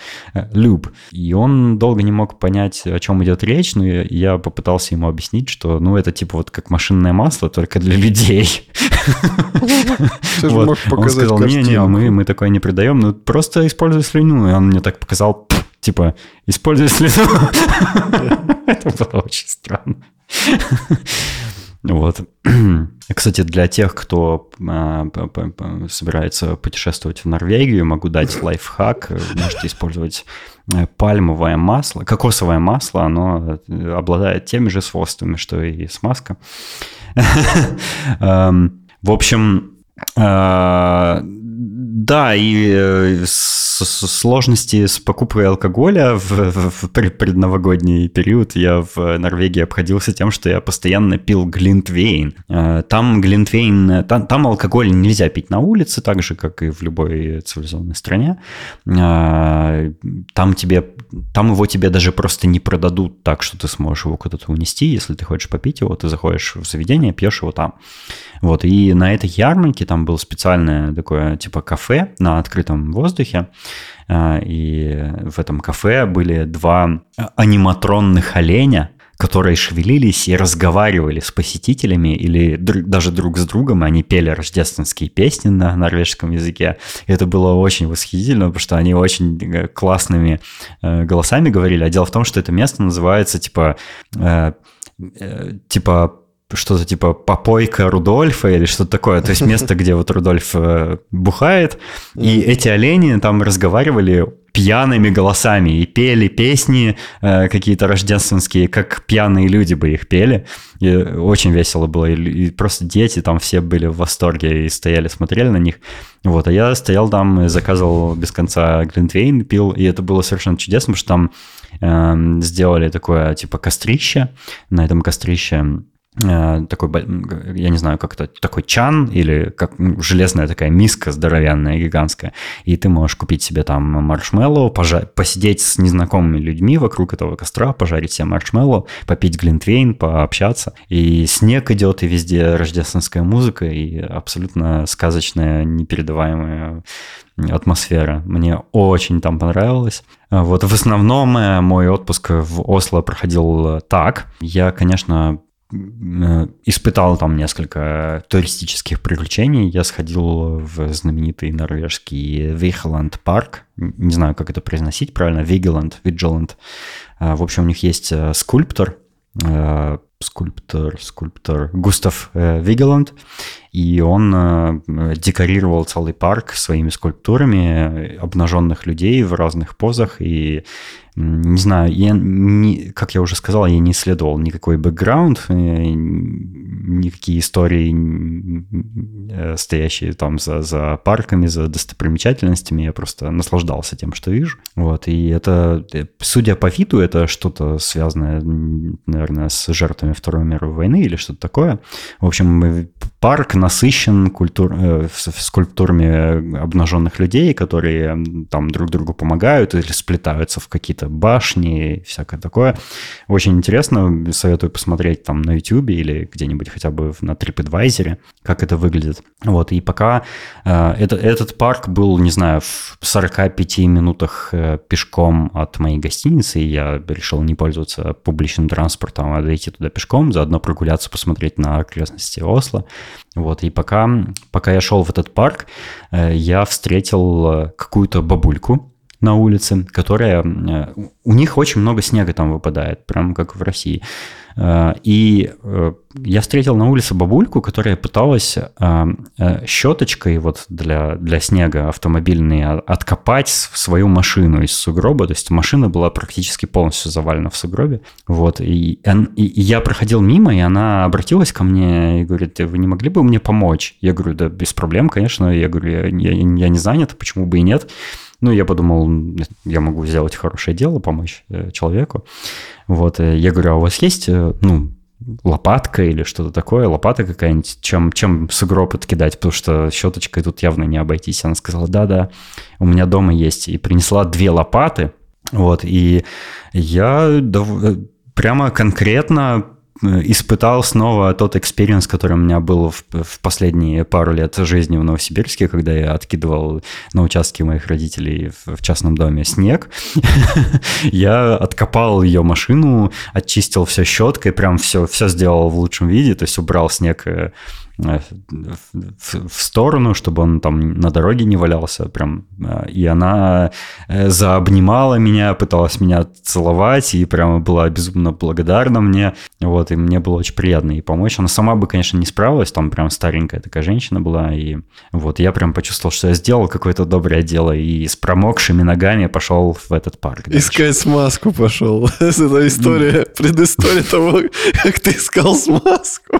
люб? И он долго не мог понять, о чем идет речь, но я попытался ему объяснить, что, ну, это типа вот как машинное масло, только для людей. Он сказал, не-не, мы, мы такое не придаем, ну просто используй слюну. И он мне так показал, типа, используй слюну. [LAUGHS] Это было очень странно. Вот. Кстати, для тех, кто а, собирается путешествовать в Норвегию, могу дать лайфхак. Можете использовать э, пальмовое масло, кокосовое масло, оно э, обладает теми же свойствами, что и смазка. [LAUGHS] Эм, в общем, э, да, и э, сложности с покупкой алкоголя в, в, предновогодний период я в Норвегии обходился тем, что я постоянно пил глинтвейн. Э, там глинтвейн, там, там алкоголь нельзя пить на улице, так же, как и в любой цивилизованной стране. Там тебе, там его тебе даже просто не продадут так, что ты сможешь его куда-то унести. Если ты хочешь попить его, ты заходишь в заведение, пьешь его там. Вот, и на этой ярмарке там было специальное такое, типа, кафе на открытом воздухе, а, и в этом кафе были два аниматронных оленя, которые шевелились и разговаривали с посетителями или даже друг с другом, они пели рождественские песни на норвежском языке. И это было очень восхитительно, потому что они очень э, классными э, голосами говорили. А дело в том, что это место называется типа э, типа что-то типа попойка Рудольфа или что-то такое. То есть место, где вот Рудольф э, бухает. И эти олени там разговаривали пьяными голосами и пели песни э, какие-то рождественские, как пьяные люди бы их пели. И очень весело было. И, и просто дети там все были в восторге и стояли, смотрели на них. Вот, а я стоял там, заказывал без конца глинтвейн, пил, и это было совершенно чудесно, потому что там э, сделали такое типа кострище. На этом кострище такой, я не знаю, как это, такой чан или как железная такая миска здоровенная, гигантская, и ты можешь купить себе там маршмеллоу, пожа- посидеть с незнакомыми людьми вокруг этого костра, пожарить себе маршмеллоу, попить глинтвейн, пообщаться. И снег идет, и везде рождественская музыка, и абсолютно сказочная, непередаваемая атмосфера. Мне очень там понравилось. Вот в основном э, мой отпуск в Осло проходил так. Я, конечно, Э, испытал там несколько туристических приключений. Я сходил в знаменитый норвежский Вихеланд парк. Не знаю, как это произносить правильно. Вигеланд, Виджеланд. Э, в общем, у них есть э, скульптор, скульптор, скульптор Густав Вигеланд, и он декорировал целый парк своими скульптурами обнаженных людей в разных позах, и не знаю, я не, как я уже сказал, я не исследовал никакой бэкграунд, э, никакие истории, э, стоящие там за, за парками, за достопримечательностями, я просто наслаждался тем, что вижу. Вот, и это, э, судя по виду, это что-то связанное, наверное, с жертвами Второй мировой войны или что-то такое. В общем, парк насыщен культур, э, скульптурами обнаженных людей, которые там друг другу помогают или сплетаются в какие-то башни, всякое такое. Очень интересно, советую посмотреть там на YouTube или где-нибудь хотя бы на TripAdvisor, как это выглядит. Вот, и пока э, это, этот парк был, не знаю, в 45 минутах э, пешком от моей гостиницы, и я решил не пользоваться публичным транспортом, а дойти туда пешком, заодно прогуляться, посмотреть на окрестности Осло. Вот, и пока, пока я шел в этот парк, э, я встретил э, какую-то бабульку на улице, которая... Э, у них очень много снега там выпадает, прям как в России. Э, и э, я встретил на улице бабульку, которая пыталась щеточкой вот для, для снега автомобильный откопать свою машину из сугроба. То есть машина была практически полностью завалена в сугробе. Вот. И, и, и я проходил мимо, и она обратилась ко мне и говорит, вы не могли бы мне помочь? Я говорю, да без проблем, конечно. Я говорю, я, я, я не занят, почему бы и нет. Ну, я подумал, я могу сделать хорошее дело, помочь человеку. Вот, я говорю, а у вас есть, э, ну, лопатка или что-то такое, лопата какая-нибудь, чем, чем сугроб откидать, потому что щеточкой тут явно не обойтись. Она сказала, да-да, у меня дома есть. И принесла две лопаты, вот, и я э, прямо конкретно Э, испытал снова тот experience, который у меня был в, в последние пару лет жизни в Новосибирске, когда я откидывал на участке моих родителей в, в частном доме снег. [LAUGHS] Я откопал ее машину, очистил все щеткой, прям все, все сделал в лучшем виде, то есть убрал снег э, Э, в, сторону, чтобы он там на дороге не валялся прям. Э, и она э, заобнимала меня, пыталась меня целовать и прямо была безумно благодарна мне. Вот, и мне было очень приятно ей помочь. Она сама бы, конечно, не справилась, там прям старенькая такая женщина была. И вот я прям почувствовал, что я сделал какое-то доброе дело и с промокшими ногами пошел в этот парк. Дальше. Искать смазку пошел. [LAUGHS] Это история, предыстория [LAUGHS] того, как ты искал смазку.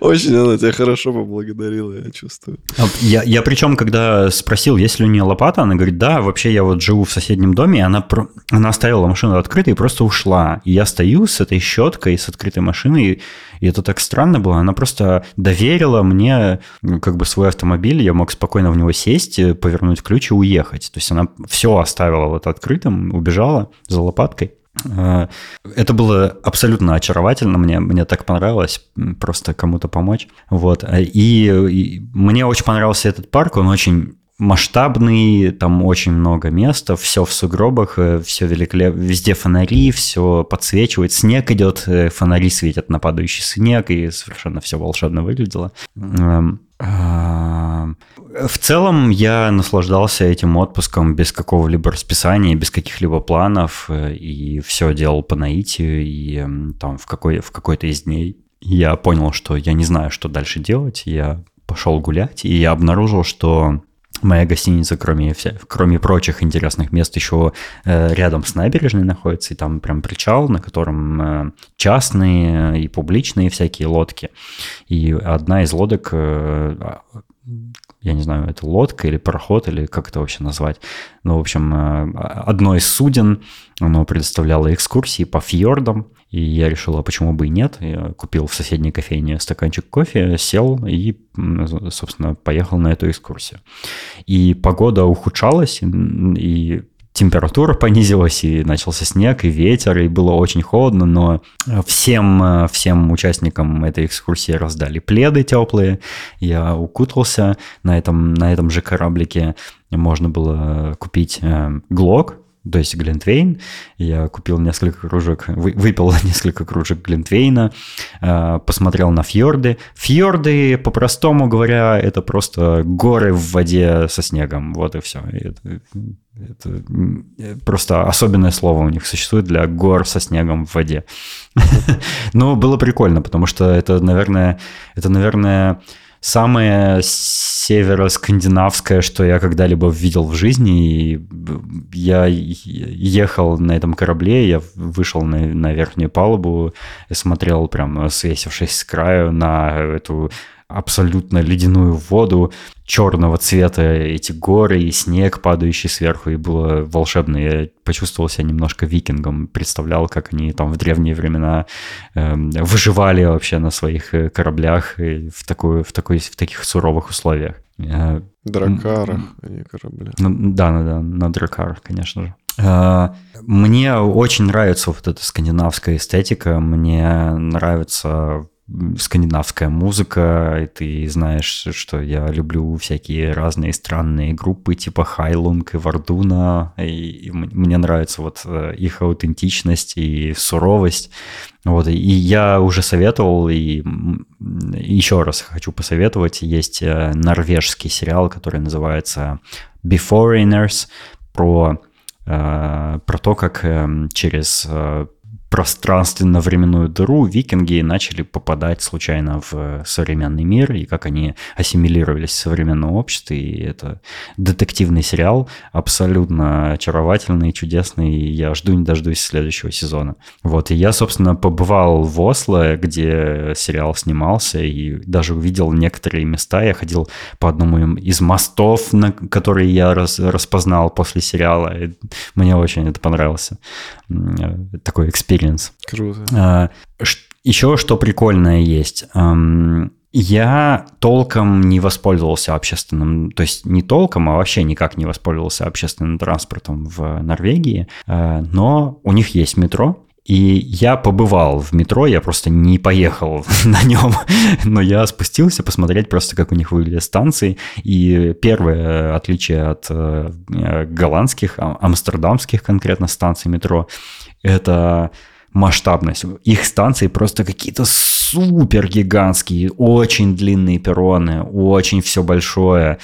Очень она тебя хорошо поблагодарила, я чувствую. А, я, я причем, когда спросил, есть ли у нее лопата, она говорит, да, вообще я вот живу в соседнем доме, и она, она оставила машину открытой и просто ушла. И я стою с этой щеткой, с открытой машиной, и это так странно было. Она просто доверила мне ну, как бы свой автомобиль, я мог спокойно в него сесть, повернуть ключ и уехать. То есть она все оставила вот открытым, убежала за лопаткой. Э, это было абсолютно очаровательно, мне, мне так понравилось просто кому-то помочь. Вот. И, и мне очень понравился этот парк, он очень масштабный, там очень много места, все в сугробах, э, все великолепно, везде фонари, все подсвечивает, снег идет, э, фонари светят на падающий снег, и совершенно все волшебно выглядело. В целом я наслаждался этим отпуском без какого-либо расписания, без каких-либо планов, э, и все делал по наитию, и там в, какой, в какой-то из дней я понял, что я не знаю, что дальше делать, я пошел гулять, и я обнаружил, что Моя гостиница, кроме, кроме прочих интересных мест, еще э, рядом с набережной находится, и там прям причал, на котором э, частные и публичные всякие лодки. И одна из лодок, э, а, я не знаю, это лодка или пароход, или как это вообще назвать. Ну, в общем, одно из суден, оно предоставляло экскурсии по фьордам, и я решил, а почему бы и нет. Я купил в соседней кофейне стаканчик кофе, сел и, собственно, поехал на эту экскурсию. И погода ухудшалась, и температура [LAUGHS] понизилась, и начался снег, и ветер, и было очень холодно, но всем, всем участникам этой экскурсии раздали пледы теплые. Я укутался на этом, на этом же кораблике. Можно было купить э, глок, то есть Глинтвейн. Я купил несколько кружек, выпил [LAUGHS] несколько кружек Глинтвейна, э, посмотрел на фьорды. Фьорды, по-простому говоря, это просто горы в воде со снегом. Вот и все. Это, это просто особенное слово у них существует для гор со снегом в воде. [LAUGHS] Но было прикольно, потому что это, наверное, это, наверное, самое северо-скандинавское, что я когда-либо видел в жизни. И я ехал на этом корабле, я вышел на, на верхнюю палубу смотрел прям свесившись с краю на эту абсолютно ледяную воду, черного цвета эти горы и снег, падающий сверху, и было волшебно. Я почувствовал себя немножко викингом, представлял, как они там в древние времена э, выживали вообще на своих э, кораблях в, такую, в, такой, в таких суровых условиях. Дракарах, а не корабля. Ну, да, да, да, на дракарах, конечно же. А, мне очень нравится вот эта скандинавская эстетика, мне нравится скандинавская музыка, и ты знаешь, что я люблю всякие разные странные группы типа Хайлунг и Вардуна, и, и мне нравится вот э, их аутентичность и суровость. Вот, и я уже советовал, и еще раз хочу посоветовать, есть э, норвежский сериал, который называется Beforeigners, про, э, про то, как через пространственно-временную дыру викинги начали попадать случайно в современный мир, и как они ассимилировались в современном обществе. И это детективный сериал, абсолютно очаровательный, чудесный. И я жду не дождусь следующего сезона. Вот, и я, собственно, побывал в Осло, где сериал снимался, и даже увидел некоторые места. Я ходил по одному из мостов, на которые я раз, распознал после сериала. Мне очень это понравился. Такой эксперимент experience. Круто. А, еще что прикольное есть. Я толком не воспользовался общественным, то есть не толком, а вообще никак не воспользовался общественным транспортом в Норвегии, а, но у них есть метро, и я побывал в метро, я просто не поехал [LAUGHS] на нем, но я спустился посмотреть просто, как у них выглядят станции. И первое отличие от э, голландских, а, амстердамских конкретно станций метро, это масштабность. Их станции просто какие-то супер гигантские, очень длинные перроны, очень все большое,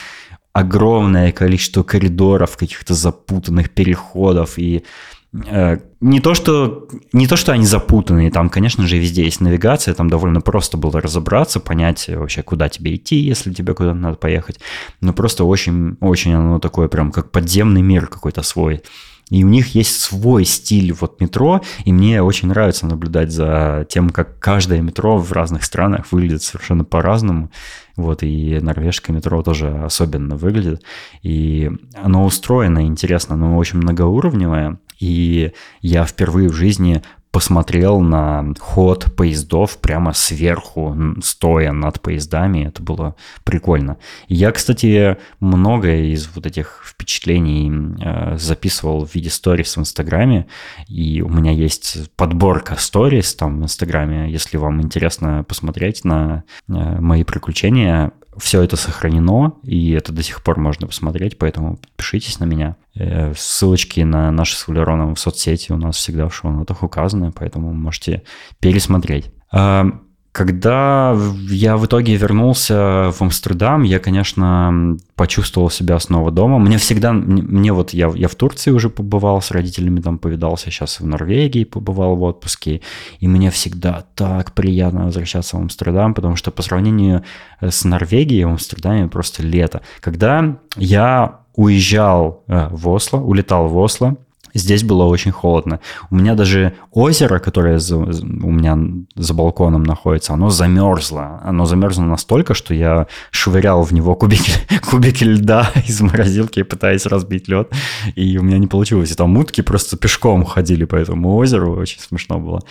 огромное количество коридоров, каких-то запутанных переходов и э, не то, что, не то, что они запутанные, там, конечно же, везде есть навигация, там довольно просто было разобраться, понять вообще, куда тебе идти, если тебе куда-то надо поехать, но просто очень, очень оно такое прям как подземный мир какой-то свой. И у них есть свой стиль вот метро, и мне очень нравится наблюдать за тем, как каждое метро в разных странах выглядит совершенно по-разному. Вот, и норвежское метро тоже особенно выглядит. И оно устроено интересно, оно очень многоуровневое. И я впервые в жизни посмотрел на ход поездов прямо сверху, стоя над поездами. Это было прикольно. Я, кстати, многое из вот этих впечатлений э, записывал в виде сторис в Инстаграме, и у меня есть подборка сторис там в Инстаграме. Если вам интересно посмотреть на э, мои приключения, все это сохранено, и это до сих пор можно посмотреть, поэтому подпишитесь на меня. Э, ссылочки на наши с Валероном в соцсети у нас всегда в шоу-нотах указаны, поэтому можете пересмотреть. Когда я в итоге вернулся в Амстердам, я, конечно, почувствовал себя снова дома. Мне всегда, мне вот, я, я в Турции уже побывал, с родителями там повидался, сейчас в Норвегии побывал в отпуске, и мне всегда так приятно возвращаться в Амстердам, потому что по сравнению с Норвегией в Амстердаме просто лето. Когда я уезжал э, в Осло, улетал в Осло, Здесь было очень холодно. У меня даже озеро, которое за, у меня за балконом находится, оно замерзло. Оно замерзло настолько, что я швырял в него кубики, [LAUGHS] кубики льда [LAUGHS] из морозилки, пытаясь разбить лед. И у меня не получилось. И там утки просто пешком ходили по этому озеру. Очень смешно было.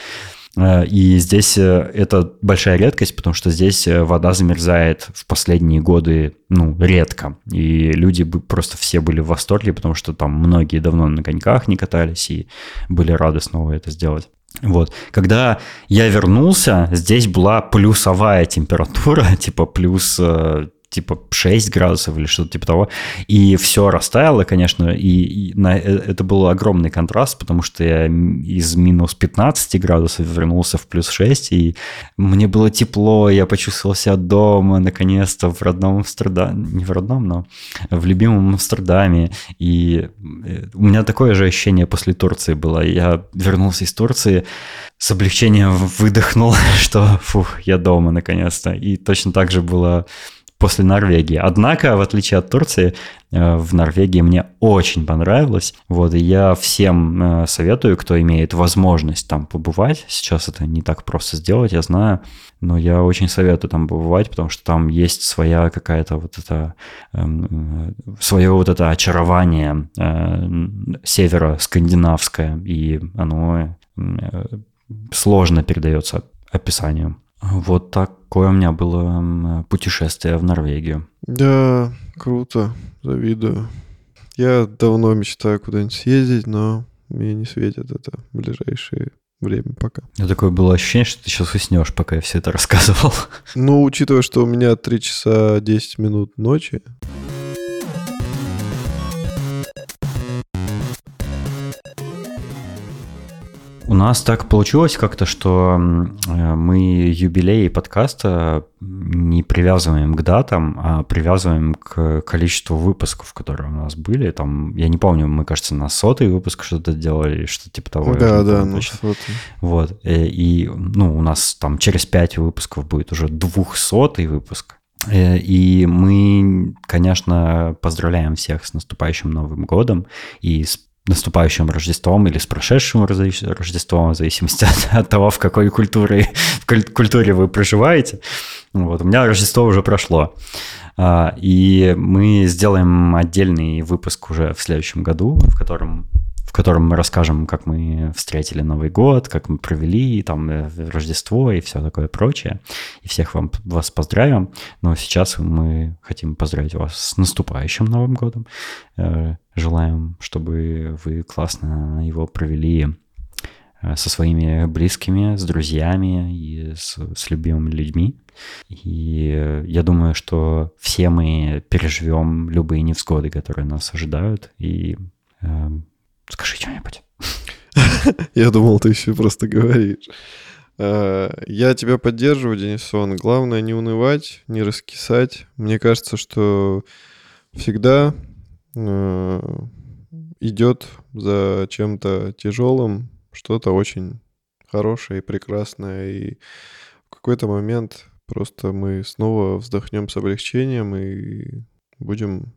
Э, и здесь э, это большая редкость, потому что здесь э, вода замерзает в последние годы, ну, редко. И люди просто все были в восторге, потому что там многие давно на коньках не катались и были рады снова это сделать. Вот. Когда я вернулся, здесь была плюсовая температура, [LAUGHS] типа плюс типа 6 градусов или что-то типа того. И все растаяло, конечно, и, и на, э, это был огромный контраст, потому что я из минус 15 градусов вернулся в плюс 6, и мне было тепло, я почувствовал себя дома, наконец-то, в родном Амстердаме, не в родном, но в любимом Амстердаме. И э, у меня такое же ощущение после Турции было. Я вернулся из Турции, с облегчением выдохнул, [LAUGHS] что фух, я дома наконец-то. И точно так же было после Норвегии. Однако, в отличие от Турции, э, в Норвегии мне очень понравилось. Вот, и я всем э, советую, кто имеет возможность там побывать. Сейчас это не так просто сделать, я знаю, но я очень советую там побывать, потому что там есть своя какая-то вот это, эм, свое вот это очарование э, севера скандинавское, и оно сложно передается описанию. Вот такое у меня было путешествие в Норвегию. Да, круто, завидую. Я давно мечтаю куда-нибудь съездить, но мне не светит это в ближайшее время пока. У такое было ощущение, что ты сейчас уснешь, пока я все это [LAUGHS] рассказывал. Ну, учитывая, что у меня 3 часа 10 минут ночи, У нас так получилось как-то, что э, мы юбилей подкаста не привязываем к датам, а привязываем к количеству выпусков, которые у нас были. Там, я не помню, мы, кажется, на сотый выпуск что-то делали, что типа того. Да, да, на сотый. Вот. Э, и, ну, у нас там через пять выпусков будет уже двухсотый выпуск. Э, и мы, конечно, поздравляем всех с наступающим Новым годом и с наступающим Рождеством или с прошедшим Рождеством, в зависимости от, от того, в какой культуре, в культуре вы проживаете. Вот, у меня Рождество уже прошло. А, и мы сделаем отдельный выпуск уже в следующем году, в котором в котором мы расскажем, как мы встретили Новый год, как мы провели там э, Рождество и все такое прочее. И всех вам, вас поздравим. Но сейчас мы хотим поздравить вас с наступающим Новым годом. Э, желаем, чтобы вы классно его провели э, со своими близкими, с друзьями и с, с любимыми людьми. И я думаю, что все мы переживем любые невзгоды, которые нас ожидают, и Скажи что-нибудь. [LAUGHS] Я думал, ты еще просто говоришь. Э, я тебя поддерживаю, Денисон. Главное не унывать, не раскисать. Мне кажется, что всегда э, идет за чем-то тяжелым что-то очень хорошее и прекрасное. И в какой-то момент просто мы снова вздохнем с облегчением и будем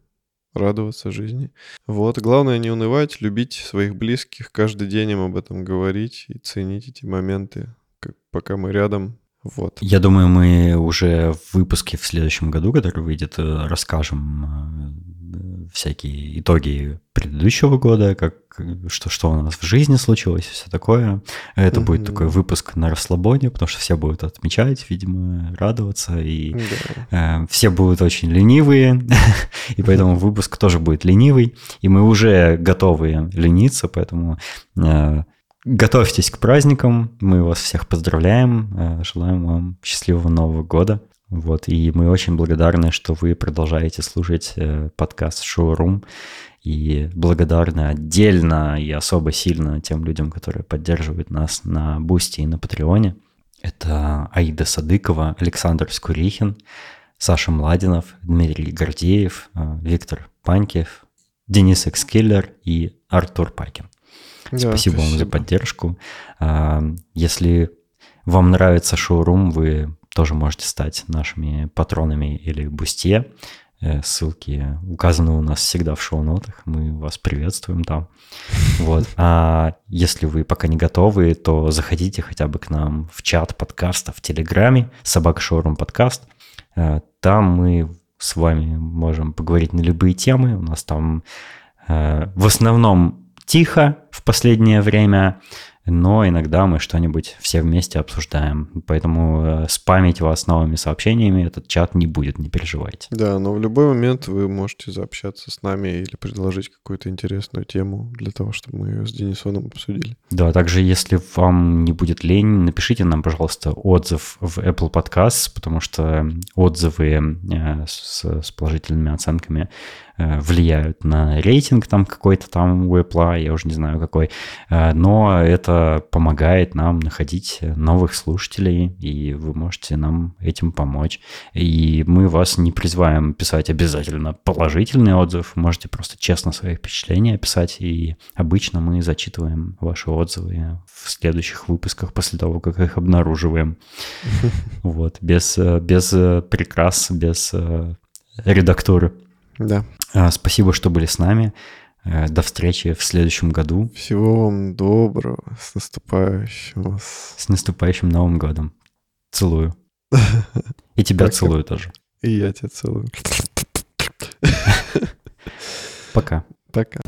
радоваться жизни. Вот, главное не унывать, любить своих близких, каждый день им об этом говорить и ценить эти моменты, как, пока мы рядом. Вот. Я думаю, мы уже в выпуске в следующем году, который выйдет, э, расскажем э, всякие итоги предыдущего года, как что, что у нас в жизни случилось, все такое. Это mm-hmm. будет такой выпуск на расслабоне, потому что все будут отмечать, видимо, радоваться, и yeah. э, все будут очень ленивые, [LAUGHS] и поэтому выпуск тоже будет ленивый, и мы уже готовы лениться, поэтому э, готовьтесь к праздникам, мы вас всех поздравляем, э, желаем вам счастливого Нового года. Вот, и мы очень благодарны, что вы продолжаете слушать э, подкаст Showroom. И благодарны отдельно и особо сильно тем людям, которые поддерживают нас на Бусти и на Патреоне. Это Аида Садыкова, Александр Скурихин, Саша Младинов, Дмитрий Гордеев, э, Виктор Панькев, Денис Экскиллер и Артур Пакин. Да, спасибо, спасибо вам за поддержку. А, если вам нравится шоурум, вы тоже можете стать нашими патронами или бусте. Э, ссылки указаны у нас всегда в шоу-нотах. Мы вас приветствуем там. [LAUGHS] Вот. А если вы пока не готовы, то заходите хотя бы к нам в чат подкаста в Телеграме, собака шоурум подкаст. Э, там мы с вами можем поговорить на любые темы. У нас там э, в основном тихо в последнее время но иногда мы что-нибудь все вместе обсуждаем. Поэтому э, спамить вас новыми сообщениями этот чат не будет, не переживайте. Да, но в любой момент вы можете заобщаться с нами или предложить какую-то интересную тему для того, чтобы мы ее с Денисоном обсудили. Да, также если вам не будет лень, напишите нам, пожалуйста, отзыв в Apple Podcasts, потому что отзывы э, с, с положительными оценками влияют на рейтинг там какой-то там у Apple, я уже не знаю какой, э, но это помогает нам находить новых слушателей, и вы можете нам этим помочь. И мы вас не призываем писать обязательно положительный отзыв, можете просто честно свои впечатления писать, и обычно мы зачитываем ваши отзывы в следующих выпусках после того, как их обнаруживаем. [LAUGHS] Вот, без, без прикрас, без редактуры. Да. А, спасибо, что были с нами. Э, до встречи в следующем году. Всего вам доброго. С наступающим С наступающим Новым годом. Целую. [LAUGHS] И тебя целую тоже. И я тебя целую. Пока. Пока.